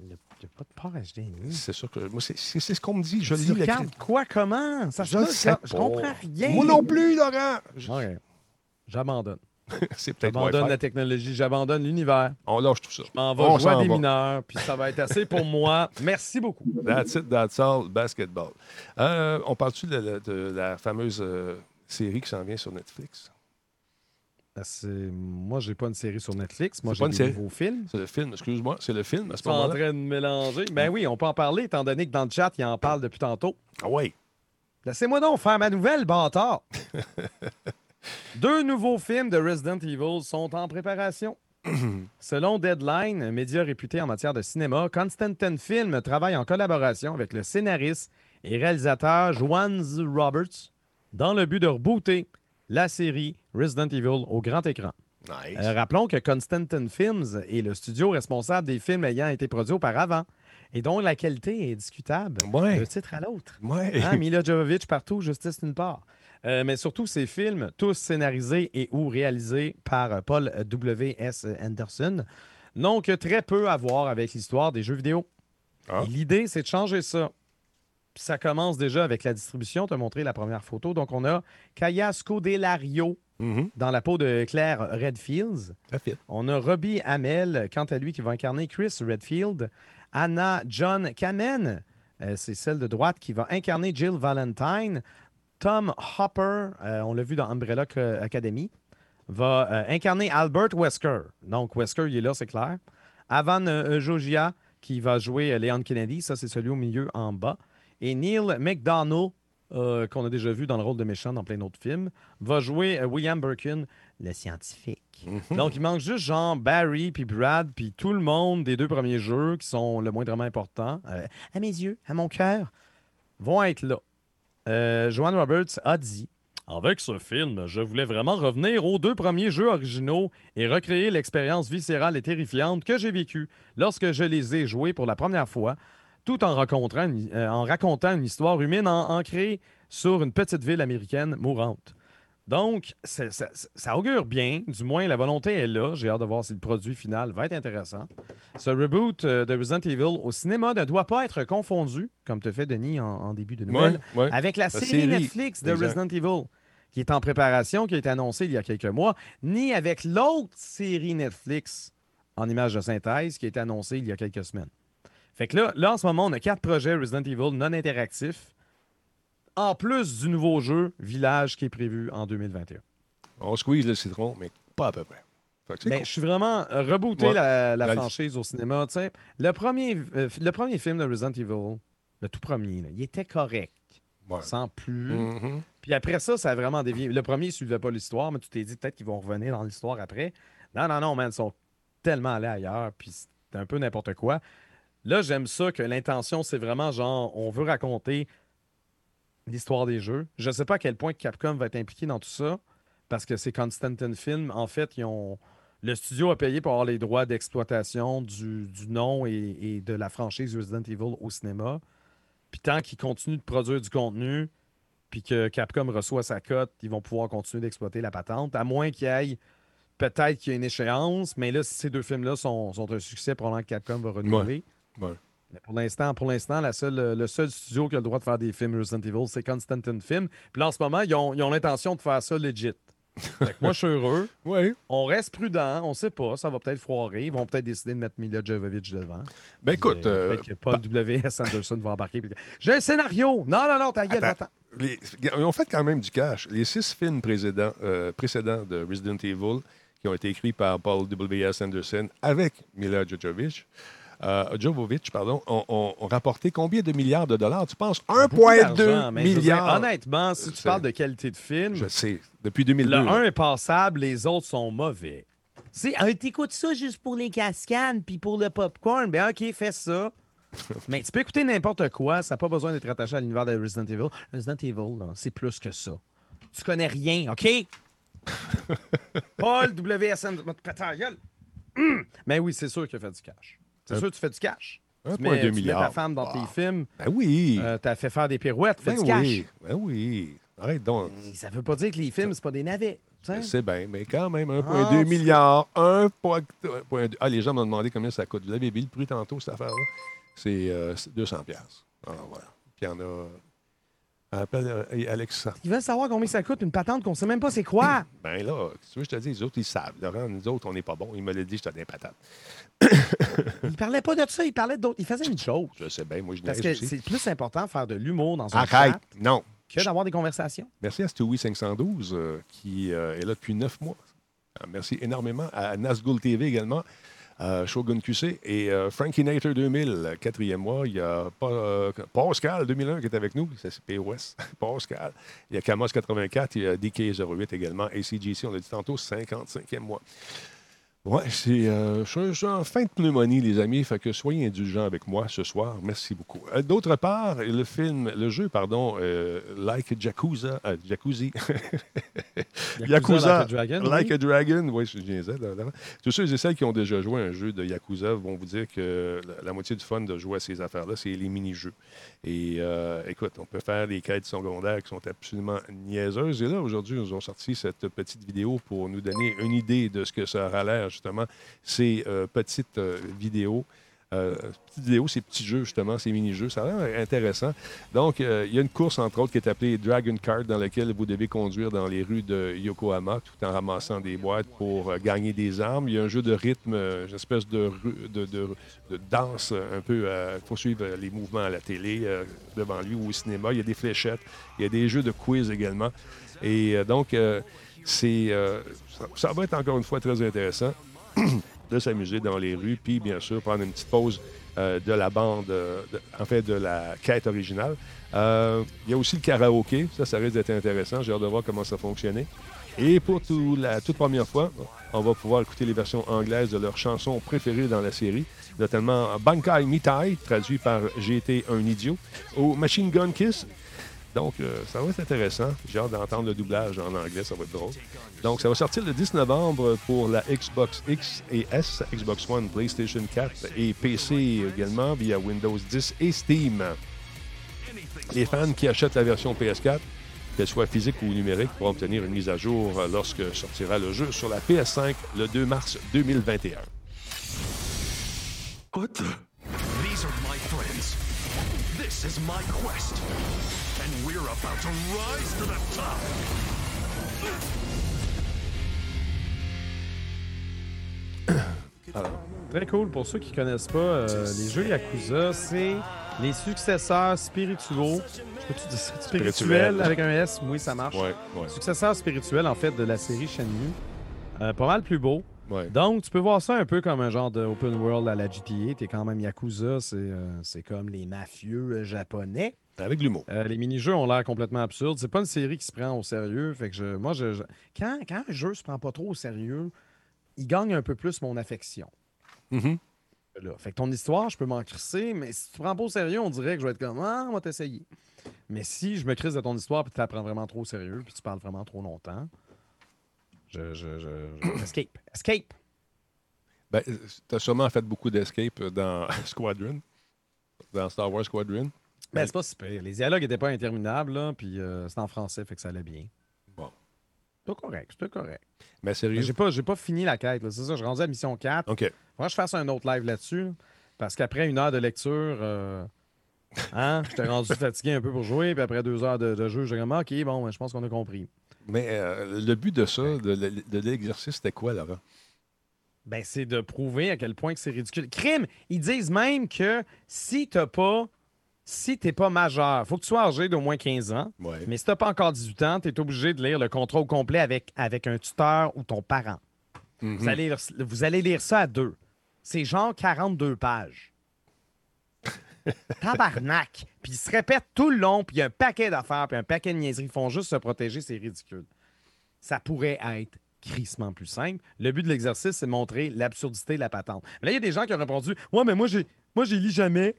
Il n'y a, pas de page HDMI. C'est sûr que. Moi, c'est c'est- c'est ce qu'on me dit. Je lis la regardes quoi, comment? Ça se Je. Je comprends rien. Moi non plus, Laurent. Je-. J'abandonne. C'est peut-être J'abandonne la technologie, j'abandonne l'univers. On lâche tout ça. Je m'en On vais jouer à s'en des va. mineurs, puis ça va être assez pour moi. Merci beaucoup. That's it, that's all, basketball. Euh, on parle-tu de, la- de la fameuse euh, série qui s'en vient sur Netflix? Ben, c'est- Moi, j'ai pas une série sur Netflix. Moi, C'est j'ai des série? nouveaux films. C'est le film, excuse-moi, c'est le film à ce en train de mélanger. Ben oui, on peut en parler, étant donné que dans le chat, il en parle depuis tantôt. Ah oui. Laissez-moi donc faire ma nouvelle, bâtard. Deux nouveaux films de Resident Evil sont en préparation. Selon Deadline, un média réputé en matière de cinéma, Constantin Film travaille en collaboration avec le scénariste et réalisateur Juan Roberts dans le but de rebooter la série Resident Evil au grand écran. Nice. Euh, rappelons que Constantin Films est le studio responsable des films ayant été produits auparavant et dont la qualité est discutable Ouais. d'un titre à l'autre. Ouais. Hein, Mila Jovovich partout, justice nulle part. Euh, mais surtout ces films, tous scénarisés et ou réalisés par euh, Paul W.S. Anderson, n'ont que très peu à voir avec l'histoire des jeux vidéo. Ah. L'idée, c'est de changer ça. Puis ça commence déjà avec la distribution. Tu as montré la première photo. Donc, on a Kaya Scodelario Mhm. dans la peau de Claire Redfields. Fit. On a Robbie Hamel, quant à lui, qui va incarner Chris Redfield. Anna John Kamen, euh, c'est celle de droite, qui va incarner Jill Valentine. Tom Hopper, euh, on l'a vu dans Umbrella Academy, va euh, incarner Albert Wesker. Donc, Wesker, il est là, c'est clair. Avan euh, Jogia, qui va jouer Leon Kennedy. Ça, c'est celui au milieu en bas. Et Neil McDonald, euh, qu'on a déjà vu dans le rôle de méchant dans plein d'autres films, va jouer euh, William Birkin, le scientifique. Donc, il manque juste genre Barry puis Brad puis tout le monde des deux premiers jeux qui sont le moindrement importants, euh, à mes yeux, à mon cœur, vont être là. Euh, Joanne Roberts a dit Avec ce film, je voulais vraiment revenir aux deux premiers jeux originaux et recréer l'expérience viscérale et terrifiante que j'ai vécue lorsque je les ai joués pour la première fois, tout en, euh, en racontant une histoire humaine ancrée sur une petite ville américaine mourante. Donc, ça, ça- ça augure bien. Du moins, la volonté est là. J'ai hâte de voir si le produit final va être intéressant. Ce reboot euh, de Resident Evil au cinéma ne doit pas être confondu, comme te fait Denis en, en début de nouvelle, Ouais, ouais. avec la, La série, série, Netflix de exact. Resident Evil, qui est en préparation, qui a été annoncée il y a quelques mois, ni avec l'autre série Netflix en images de synthèse qui a été annoncée il y a quelques semaines. Fait que là, là, en ce moment, on a quatre projets Resident Evil non interactifs, en plus du nouveau jeu Village qui est prévu en 2021. On squeeze le citron, mais pas à peu près. Ben, cool. Je suis vraiment rebooté Ouais. la, la La- franchise au cinéma. Le premier, euh, le premier film de Resident Evil, le tout premier, là, il était correct, Ouais. sans plus. Mhm. Puis après ça, ça a vraiment dévié. Le premier ne suivait pas l'histoire, mais tu t'es dit peut-être qu'ils vont revenir dans l'histoire après. Non, non, non, man, ils sont tellement allés ailleurs, puis c'est un peu n'importe quoi. Là, j'aime ça que l'intention, c'est vraiment genre, on veut raconter l'histoire des jeux. Je ne sais pas à quel point Capcom va être impliqué dans tout ça, parce que c'est Constantin Film. En fait, ils ont... le studio a payé pour avoir les droits d'exploitation du, du nom et, de la franchise Resident Evil au cinéma. Puis tant qu'ils continuent de produire du contenu, puis que Capcom reçoit sa cote, ils vont pouvoir continuer d'exploiter la patente, à moins qu'il y ait peut-être qu'il y ait une échéance, mais là, si ces deux films-là sont, sont un succès, probablement que Capcom va renouveler. Mais pour l'instant, pour l'instant, la seule, le seul studio qui a le droit de faire des films Resident Evil, c'est Constantin Film. Puis là, en ce moment, ils ont ils ont l'intention de faire ça legit. Moi, je suis heureux. Ouais. On reste prudent. On sait pas. Ça va peut-être foirer. Ils vont peut-être décider de mettre Mila Jovovich devant. Ben écoute, Euh, euh, que Paul W.S. Anderson va embarquer. puis- J'ai un scénario. Non, non, non, ta gueule, Attends. attends. les- ils ont fait quand même du cash. Les six films précédents, euh, précédents de Resident Evil, qui ont été écrits par Paul W.S. Anderson avec Mila Jovovich, euh, Jovovich, pardon, ont, ont- ont rapporté combien de milliards de dollars? Tu penses Beaucoup d'argent, 1,2 mais je veux dire, milliards. honnêtement, si tu parles de qualité de film, Je sais, depuis 2002. le là. 1 est passable, les autres sont mauvais. C'est, t'écoutes ça juste pour les cascades puis pour le popcorn. Ben, OK, fais ça. Mais tu peux écouter n'importe quoi, ça n'a pas besoin d'être attaché à l'univers de Resident Evil. Resident Evil, là, c'est plus que ça. Tu connais rien, OK? Paul WSN. La gueule. Mais oui, c'est sûr qu'il a fait du cash. C'est Un- sûr tu fais du cash. Tu 1,2 mets, tu mets ta femme dans tes films, Ben oui. euh, t'as fait faire des pirouettes, fais ben du cash. oui. Ben oui. Arrête donc. Ça veut pas dire que les films, c'est pas des navets. C'est bien, mais quand même, 1,2 Ah, milliard. 1,2. Ah, les gens m'ont demandé combien ça coûte. Vous l'avez vu le prix tantôt, cette affaire-là? C'est euh, c'est 200 piastres. Alors, voilà. Puis il y en a... Appelle euh, hey, Alexa. Ils veulent savoir combien ça coûte une patente qu'on sait même pas c'est quoi. Ben là, tu veux que je te dis? Les autres, ils savent. Laurent, nous autres, on n'est pas bons. Il me l'a dit, j'étais des patates. Ils parlaient pas de ça, ils parlaient d'autres. Ils faisaient une chose. Je sais bien, moi, je Parce que c'est plus important de faire de l'humour dans un Arrête! chat Non. que d'avoir des conversations. Merci à Stewie 512 euh, qui euh, est là depuis neuf mois. Euh, merci énormément à Nazgul TV également, à Shogun QC et euh, Frankie Nater 2000, euh, quatrième mois. Il y a euh, Pascal 2001 qui est avec nous, ça, c'est POS, Pascal. Il y a Camos 84, il y a DK08 également, ACGC, on l'a dit tantôt, 55e mois. Ouais, c'est. euh, je en fin de pneumonie, les amis, fait que soyez indulgents avec moi ce soir. Merci beaucoup. Euh, D'autre part, le film, le jeu, pardon, euh, Like a Yakuza, euh, Jacuzzi. Yakuza Like a Dragon, Like oui. a Dragon, oui, je là. Tous ceux et celles qui ont déjà joué à un jeu de Yakuza vont vous dire que la, la moitié du fun de jouer à ces affaires-là, c'est les mini-jeux. Et écoute, on peut faire des quêtes secondaires qui sont absolument niaiseuses. Et là, aujourd'hui, ils nous ont sorti cette petite vidéo pour nous donner une idée de ce que ça aura l'air, justement, ces euh, petites euh, vidéos. Euh, petites vidéos, ces petits jeux, justement, ces mini-jeux, ça a l'air intéressant. Donc, il y a une course, entre autres, qui est appelée Dragon Kart, dans laquelle vous devez conduire dans les rues de Yokohama tout en ramassant des boîtes pour gagner des armes. Il y a un jeu de rythme, une espèce de, de, danse un peu. Il faut suivre les mouvements à la télé, devant lui ou au cinéma. Il y a des fléchettes. Il y a des jeux de quiz également. Et donc, c'est, euh, ça, va être encore une fois très intéressant de s'amuser dans les rues, puis bien sûr prendre une petite pause euh, de la bande, euh, en fait de la quête originale. Euh, il y a aussi le karaoké, ça, ça risque d'être intéressant. J'ai hâte de voir comment ça fonctionnait. Et pour la toute première fois, on va pouvoir écouter les versions anglaises de leurs chansons préférées dans la série, notamment Bankai Mitai, traduit par J'ai été un idiot, ou Machine Gun Kiss. Donc, euh, ça va être intéressant. J'ai hâte d'entendre le doublage en anglais, ça va être drôle. Donc, ça va sortir le 10 novembre pour la Xbox X et S, Xbox One, PlayStation 4 et PC également via Windows 10 et Steam. Les fans qui achètent la version PS4, qu'elle soit physique ou numérique, pourront obtenir une mise à jour lorsque sortira le jeu sur la PS5 le 2 mars 2021. What the? These are my friends. This is my quest. And we're about to rise to the top. Très cool. Pour ceux qui connaissent pas, euh, les jeux Yakuza, c'est les successeurs spirituaux. Je peux-tu dire ça? Spirituels Spirituels. avec un S? Oui, ça marche. Ouais, ouais, Successeurs spirituels, en fait, de la série Shenmue. Euh, pas mal plus beau. ouais. Donc, tu peux voir ça un peu comme un genre de open world à la GTA. T'es quand même Yakuza, c'est euh, comme les mafieux euh, japonais. Avec l'humour. Euh, les mini-jeux ont l'air complètement absurdes. C'est pas une série qui se prend au sérieux. Fait que je, moi, je, je- Quand, quand un jeu se prend pas trop au sérieux, il gagne un peu plus mon affection. Mhm. Là. Fait que ton histoire, je peux m'en crisser, mais si tu prends pas au sérieux, on dirait que je vais être comme Ah, on va t'essayer. Mais si je me crisse de ton histoire puis tu la prends vraiment trop au sérieux puis tu parles vraiment trop longtemps, je. je, je, je- escape. Escape! Ben, tu as sûrement fait beaucoup d'escape dans Squadron, dans Star Wars Squadron. Ben, c'est pas si pire. Les dialogues étaient pas interminables, là, puis euh, c'était en français, fait que ça allait bien. Bon. C'était correct, c'était correct. Mais Mais sérieux. J'ai pas, j'ai pas fini la quête, là. c'est ça. Je suis rendu à mission 4. OK. Moi, je fasse un autre live là-dessus, parce qu'après une heure de lecture, euh, hein, j'étais rendu fatigué un peu pour jouer, puis après deux heures de, de jeu, j'ai comme, OK, bon, ben, je pense qu'on a compris. Mais euh, le but de ça, de, l- de l'exercice, c'était quoi, Laurent? Ben, c'est de prouver à quel point que c'est ridicule. Crime, ils disent même que si t'as pas, si t'es pas majeur, faut que tu sois âgé d'au moins 15 ans, Ouais. mais si t'as pas encore 18 ans, t'es obligé de lire le contrat au complet avec, avec un tuteur ou ton parent. Mhm. Vous, allez lire, vous allez lire ça à deux. C'est genre 42 pages. Tabarnak! Puis ils se répètent tout le long, puis il y a un paquet d'affaires, puis un paquet de niaiseries. Ils font juste se protéger, c'est ridicule. Ça pourrait être crissement plus simple. Le but de l'exercice, c'est de montrer l'absurdité de la patente. Mais là, il y a des gens qui ont répondu Ouais, mais moi, j'ai moi j'ai lu jamais.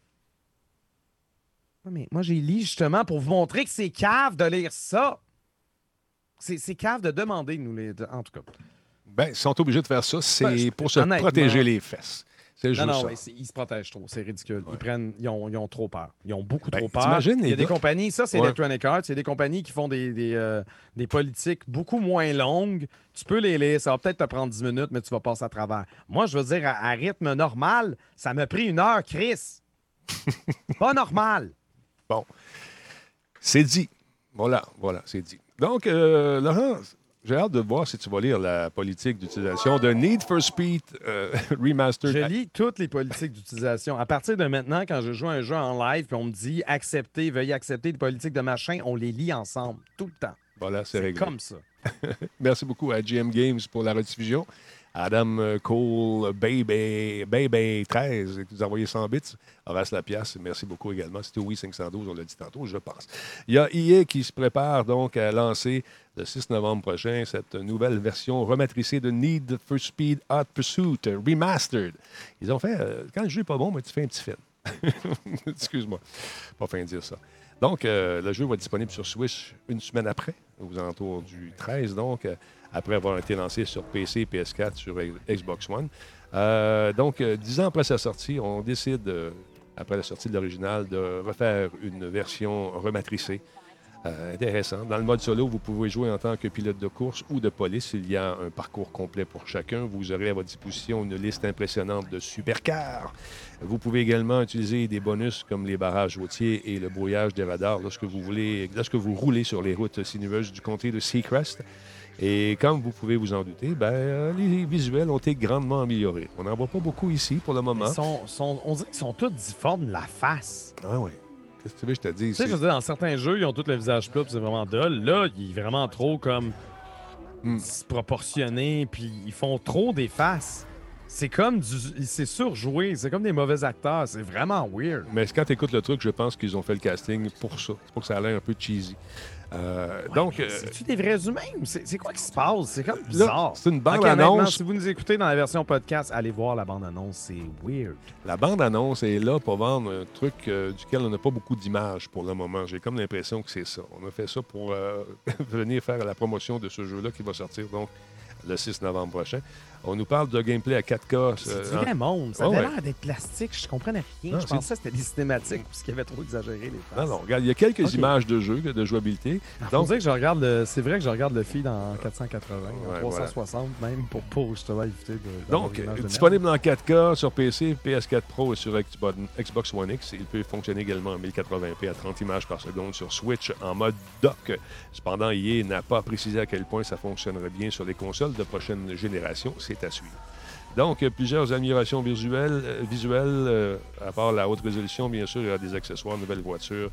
Mais moi, j'ai lu justement pour vous montrer que c'est cave de lire ça. C'est cave de demander, nous, les. de- En tout cas. Ben, ils sont obligés de faire ça, c'est Ben, pour se protéger les fesses. C'est Non, juste non, ouais, ils se protègent trop. C'est ridicule. Ouais. Ils, prennent, ils, ont, ils ont trop peur. Ils ont beaucoup Ben, trop peur. Il y a des compagnies, ça, c'est Ouais. Electronic Arts. Il y a des compagnies qui font des, des, euh, des politiques beaucoup moins longues. Tu peux les lire. Ça va peut-être te prendre 10 minutes, mais tu vas passer à travers. Moi, je veux dire, à, à rythme normal, ça m'a pris une heure, Chris. Pas normal. C'est dit. Voilà, voilà, c'est dit. Donc, euh, Laurent, j'ai hâte de voir si tu vas lire la politique d'utilisation de Need for Speed euh, Remastered. Je lis toutes les politiques d'utilisation. À partir de maintenant, quand je joue à un jeu en live, puis on me dit accepter, veuillez accepter les politiques de machin, on les lit ensemble, tout le temps. Voilà, c'est C'est réglé. comme ça. Merci beaucoup à GM Games pour la rediffusion. Adam euh, Cole, Baby, Baby 13, qui nous a envoyé 100 bits. Horace Lapiace, merci beaucoup également. C'était oui 512, on l'a dit tantôt, je pense. Il y a EA qui se prépare donc à lancer le 6 novembre prochain cette nouvelle version rematricée de Need for Speed Hot Pursuit Remastered. Ils ont fait, euh, quand le jeu n'est pas bon, mais tu fais un petit film. Excuse-moi, pas fin de dire ça. Donc, euh, le jeu va être disponible sur Switch une semaine après, aux alentours du 13, donc, euh, après avoir été lancé sur PC, PS4, sur Xbox One. Euh, donc, euh, dix ans après sa sortie, on décide, après la sortie de l'original, de refaire une version rematricée. Euh, intéressant. Dans le mode solo, vous pouvez jouer en tant que pilote de course ou de police. Il y a un parcours complet pour chacun. Vous aurez à votre disposition une liste impressionnante de supercars. Vous pouvez également utiliser des bonus comme les barrages routiers et le brouillage des radars lorsque vous voulez, lorsque vous roulez sur les routes sinueuses du comté de Seacrest. Et comme vous pouvez vous en douter, ben, les visuels ont été grandement améliorés. On n'en voit pas beaucoup ici pour le moment. Ils sont, sont- on dirait qu'ils sont tous difformes de la face. Ah oui. Qu'est-ce que tu veux que je te dise? Tu sais, je veux dire, dans certains jeux, ils ont tous le visage plat, c'est vraiment dole. Là, il est vraiment trop comme Hmm. disproportionné, puis ils font trop des faces. C'est comme du. C'est surjoué, c'est comme des mauvais acteurs. C'est vraiment weird. Mais quand tu écoutes le truc, je pense qu'ils ont fait le casting pour ça. C'est pour que ça a l'air un peu cheesy. Euh, donc, euh, C'est-tu des vrais humains c'est quoi qui se passe? C'est comme bizarre. c'est une bande-annonce. si vous nous écoutez dans la version podcast, allez voir la bande-annonce. C'est weird. La bande-annonce est là pour vendre un truc euh, duquel on n'a pas beaucoup d'images pour le moment. J'ai comme l'impression que c'est ça. On a fait ça pour euh, venir faire la promotion de ce jeu-là qui va sortir donc le 6 novembre prochain. On nous parle de gameplay à 4K. C'est euh, du vrai monde. Ça Ah avait ouais. l'air d'être plastique. Je comprenais rien. Non, je pensais que c'était des cinématiques parce qu'il y avait trop exagéré les faces. Non, non, regarde, il y a quelques images de jeu, de jouabilité. Donc, dirait que je regarde le... C'est vrai que je regarde le feed en 480, en Ouais, 360 même, pour justement éviter de. Donc, euh, disponible en 4K sur PC, PS4 Pro et sur Xbox Xbox One X. Il peut fonctionner également en 1080p à 30 images par seconde sur Switch en mode dock. Cependant, EA n'a pas précisé à quel point ça fonctionnerait bien sur les consoles de prochaine génération. C'est à suivre. Donc, euh, plusieurs améliorations visuelles, euh, visuelles euh, à part la haute résolution, bien sûr, il y a des accessoires, nouvelles voitures.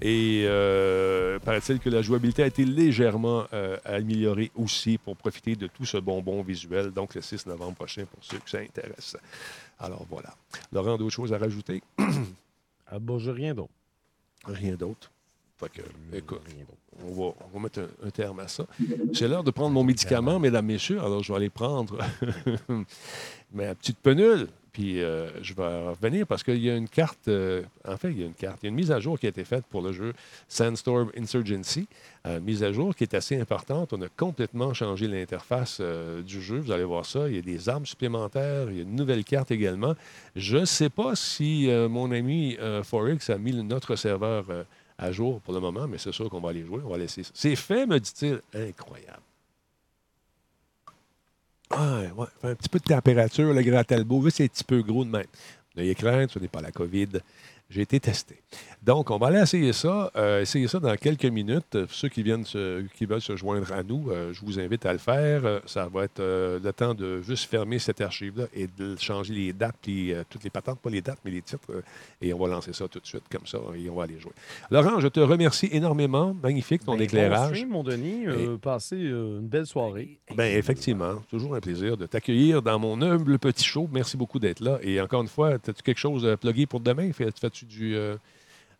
Et euh, paraît-il que la jouabilité a été légèrement euh, améliorée aussi pour profiter de tout ce bonbon visuel, donc le 6 novembre prochain pour ceux que ça intéresse. Alors voilà. Laurent, d'autres choses à rajouter? Ah, bah, j'ai rien d'autre. Rien d'autre? Fait que, écoute, Rien d'autre. on va, on va mettre un, un terme à ça. C'est l'heure de prendre mon médicament, mesdames, messieurs. Alors, je vais aller prendre ma petite penule. Puis, euh, je vais revenir parce qu'il y a une carte. euh, en fait, il y a une carte. Il y a une mise à jour qui a été faite pour le jeu Sandstorm Insurgency. Euh, mise à jour qui est assez importante. On a complètement changé l'interface euh, du jeu. Vous allez voir ça. Il y a des armes supplémentaires. Il y a une nouvelle carte également. Je ne sais pas si mon ami Forex a mis notre serveur à jour pour le moment, mais c'est sûr qu'on va aller jouer. On va laisser ça. C'est fait, me dit-il. Incroyable. Ah, ouais, un petit peu de température, le grand Talbot. Là, c'est un petit peu gros de même. N'ayez crainte, ce n'est pas la COVID. J'ai été testé. Donc, on va aller essayer ça. euh, essayer ça dans quelques minutes. Euh, Pour ceux qui, viennent se- qui veulent se joindre à nous, euh, je vous invite à le faire. Euh, ça va être euh, le temps de juste fermer cette archive-là et de changer les dates, puis euh, toutes les patentes, pas les dates, mais les titres. euh, et on va lancer ça tout de suite comme ça et on va aller jouer. Laurent, je te remercie énormément. Magnifique ton Ben, Bon éclairage. stream, mon Denis. Euh, Passez euh, une belle soirée. Ben effectivement, toujours un plaisir de t'accueillir dans mon humble petit show. Merci beaucoup d'être là. Et encore une fois, as-tu quelque chose à plugger pour demain? Fais- Fais-tu du...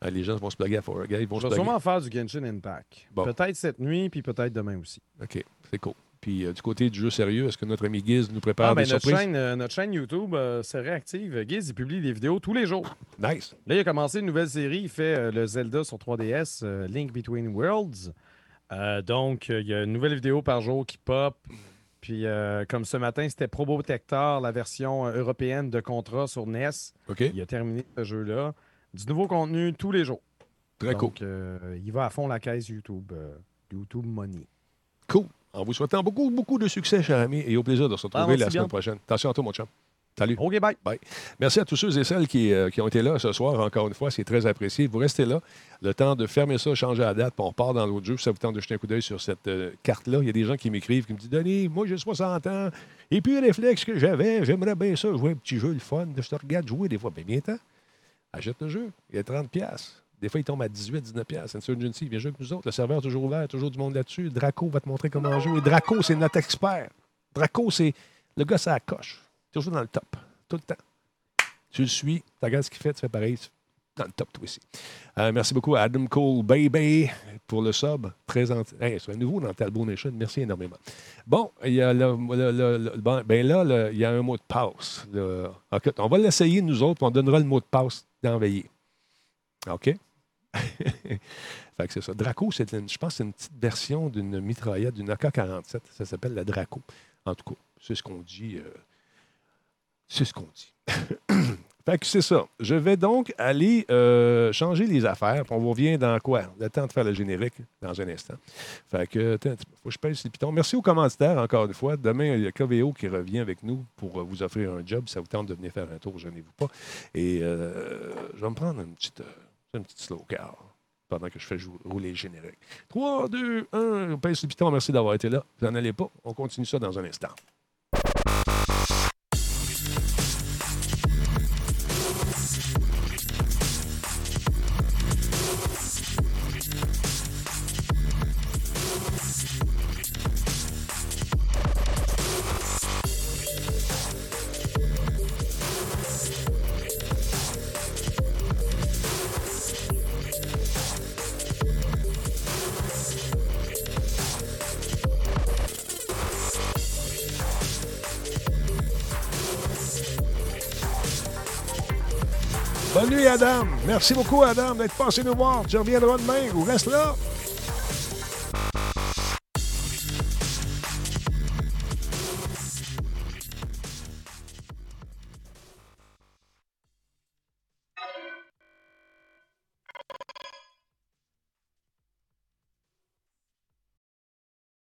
euh, les gens vont se plugger à Forgay. Ils vont Je se vais plugger. sûrement faire du Genshin Impact. Bon. Peut-être cette nuit, puis peut-être demain aussi. OK, c'est cool. Puis euh, du côté du jeu sérieux, est-ce que notre ami Giz nous prépare Ah, ben, des notre, surprises? chaîne, euh, notre chaîne YouTube euh, c'est réactive. Giz, il publie des vidéos tous les jours. Nice. Là, il a commencé une nouvelle série. Il fait le Zelda sur 3DS, euh, Link Between Worlds. Donc, il y a une nouvelle vidéo par jour qui pop. Puis, comme ce matin, c'était Probotector, la version européenne de Contra sur NES. OK, Il a terminé ce jeu-là. Du nouveau contenu tous les jours. très cool. Donc, euh, il va à fond la caisse YouTube. euh, YouTube Money. Cool. En vous souhaitant beaucoup, beaucoup de succès, cher ami, et au plaisir de se retrouver Ah, la semaine bien. prochaine. Attention à toi, mon chum. Salut. OK, bye. Merci à tous ceux et celles qui, euh, qui ont été là ce soir. Encore une fois, c'est très apprécié. Vous restez là. Le temps de fermer ça, changer la date, puis on repart dans l'autre jeu. Ça vous tente de jeter un coup d'œil sur cette euh, carte-là, il y a des gens qui m'écrivent, qui me disent Denis, moi j'ai 60 ans, et puis le réflexe que j'avais, j'aimerais bien ça, jouer un petit jeu, le fun. Je te regarde jouer des fois. Bien, bien temps. Achète le jeu. Il a 30$. piastres. Des fois, il tombe à 18, 19$. piastres. Insurgency, il vient jouer avec nous autres. Le serveur est toujours ouvert, toujours du monde là-dessus. Draco va te montrer comment jouer. Draco, c'est notre expert. Draco, c'est Le gars, ça coche. Toujours dans le top. Tout le temps. Tu le suis, tu regardes ce qu'il fait, tu fais pareil. Le top, toi aussi. Euh, merci beaucoup à Adam Cole Baby pour le sub. Très enti- Hey, c'est nouveau dans Talbot Nation. Merci énormément. Bon, il y a le, bon, ben là, il y a un mot de passe. on va l'essayer, nous autres, puis on donnera le mot de passe d'enveiller. OK? fait que c'est ça. Draco, c'est je pense c'est une petite version d'une mitraillette, d'une AK-47. Ça s'appelle la Draco. En tout cas, c'est ce qu'on dit. euh, c'est ce qu'on dit. fait que c'est ça. Je vais donc aller euh, changer les affaires. Puis on revient dans quoi? Le temps de faire le générique dans un instant. Fait que, attends, faut que je pèse les pitons. Merci aux commanditaires, encore une fois. Demain, il y a KVO qui revient avec nous pour euh, vous offrir un job. Ça vous tente de venir faire un tour, gênez-vous pas. Et euh, je vais me prendre une petite, une petite slow car pendant que je fais rouler le générique. 3, 2, 1, on pèse les pitons. Merci d'avoir été là. Vous n'en allez pas. On continue ça dans un instant. Merci beaucoup, Adam, d'être passé nous voir. Tu reviendras demain ou reste là.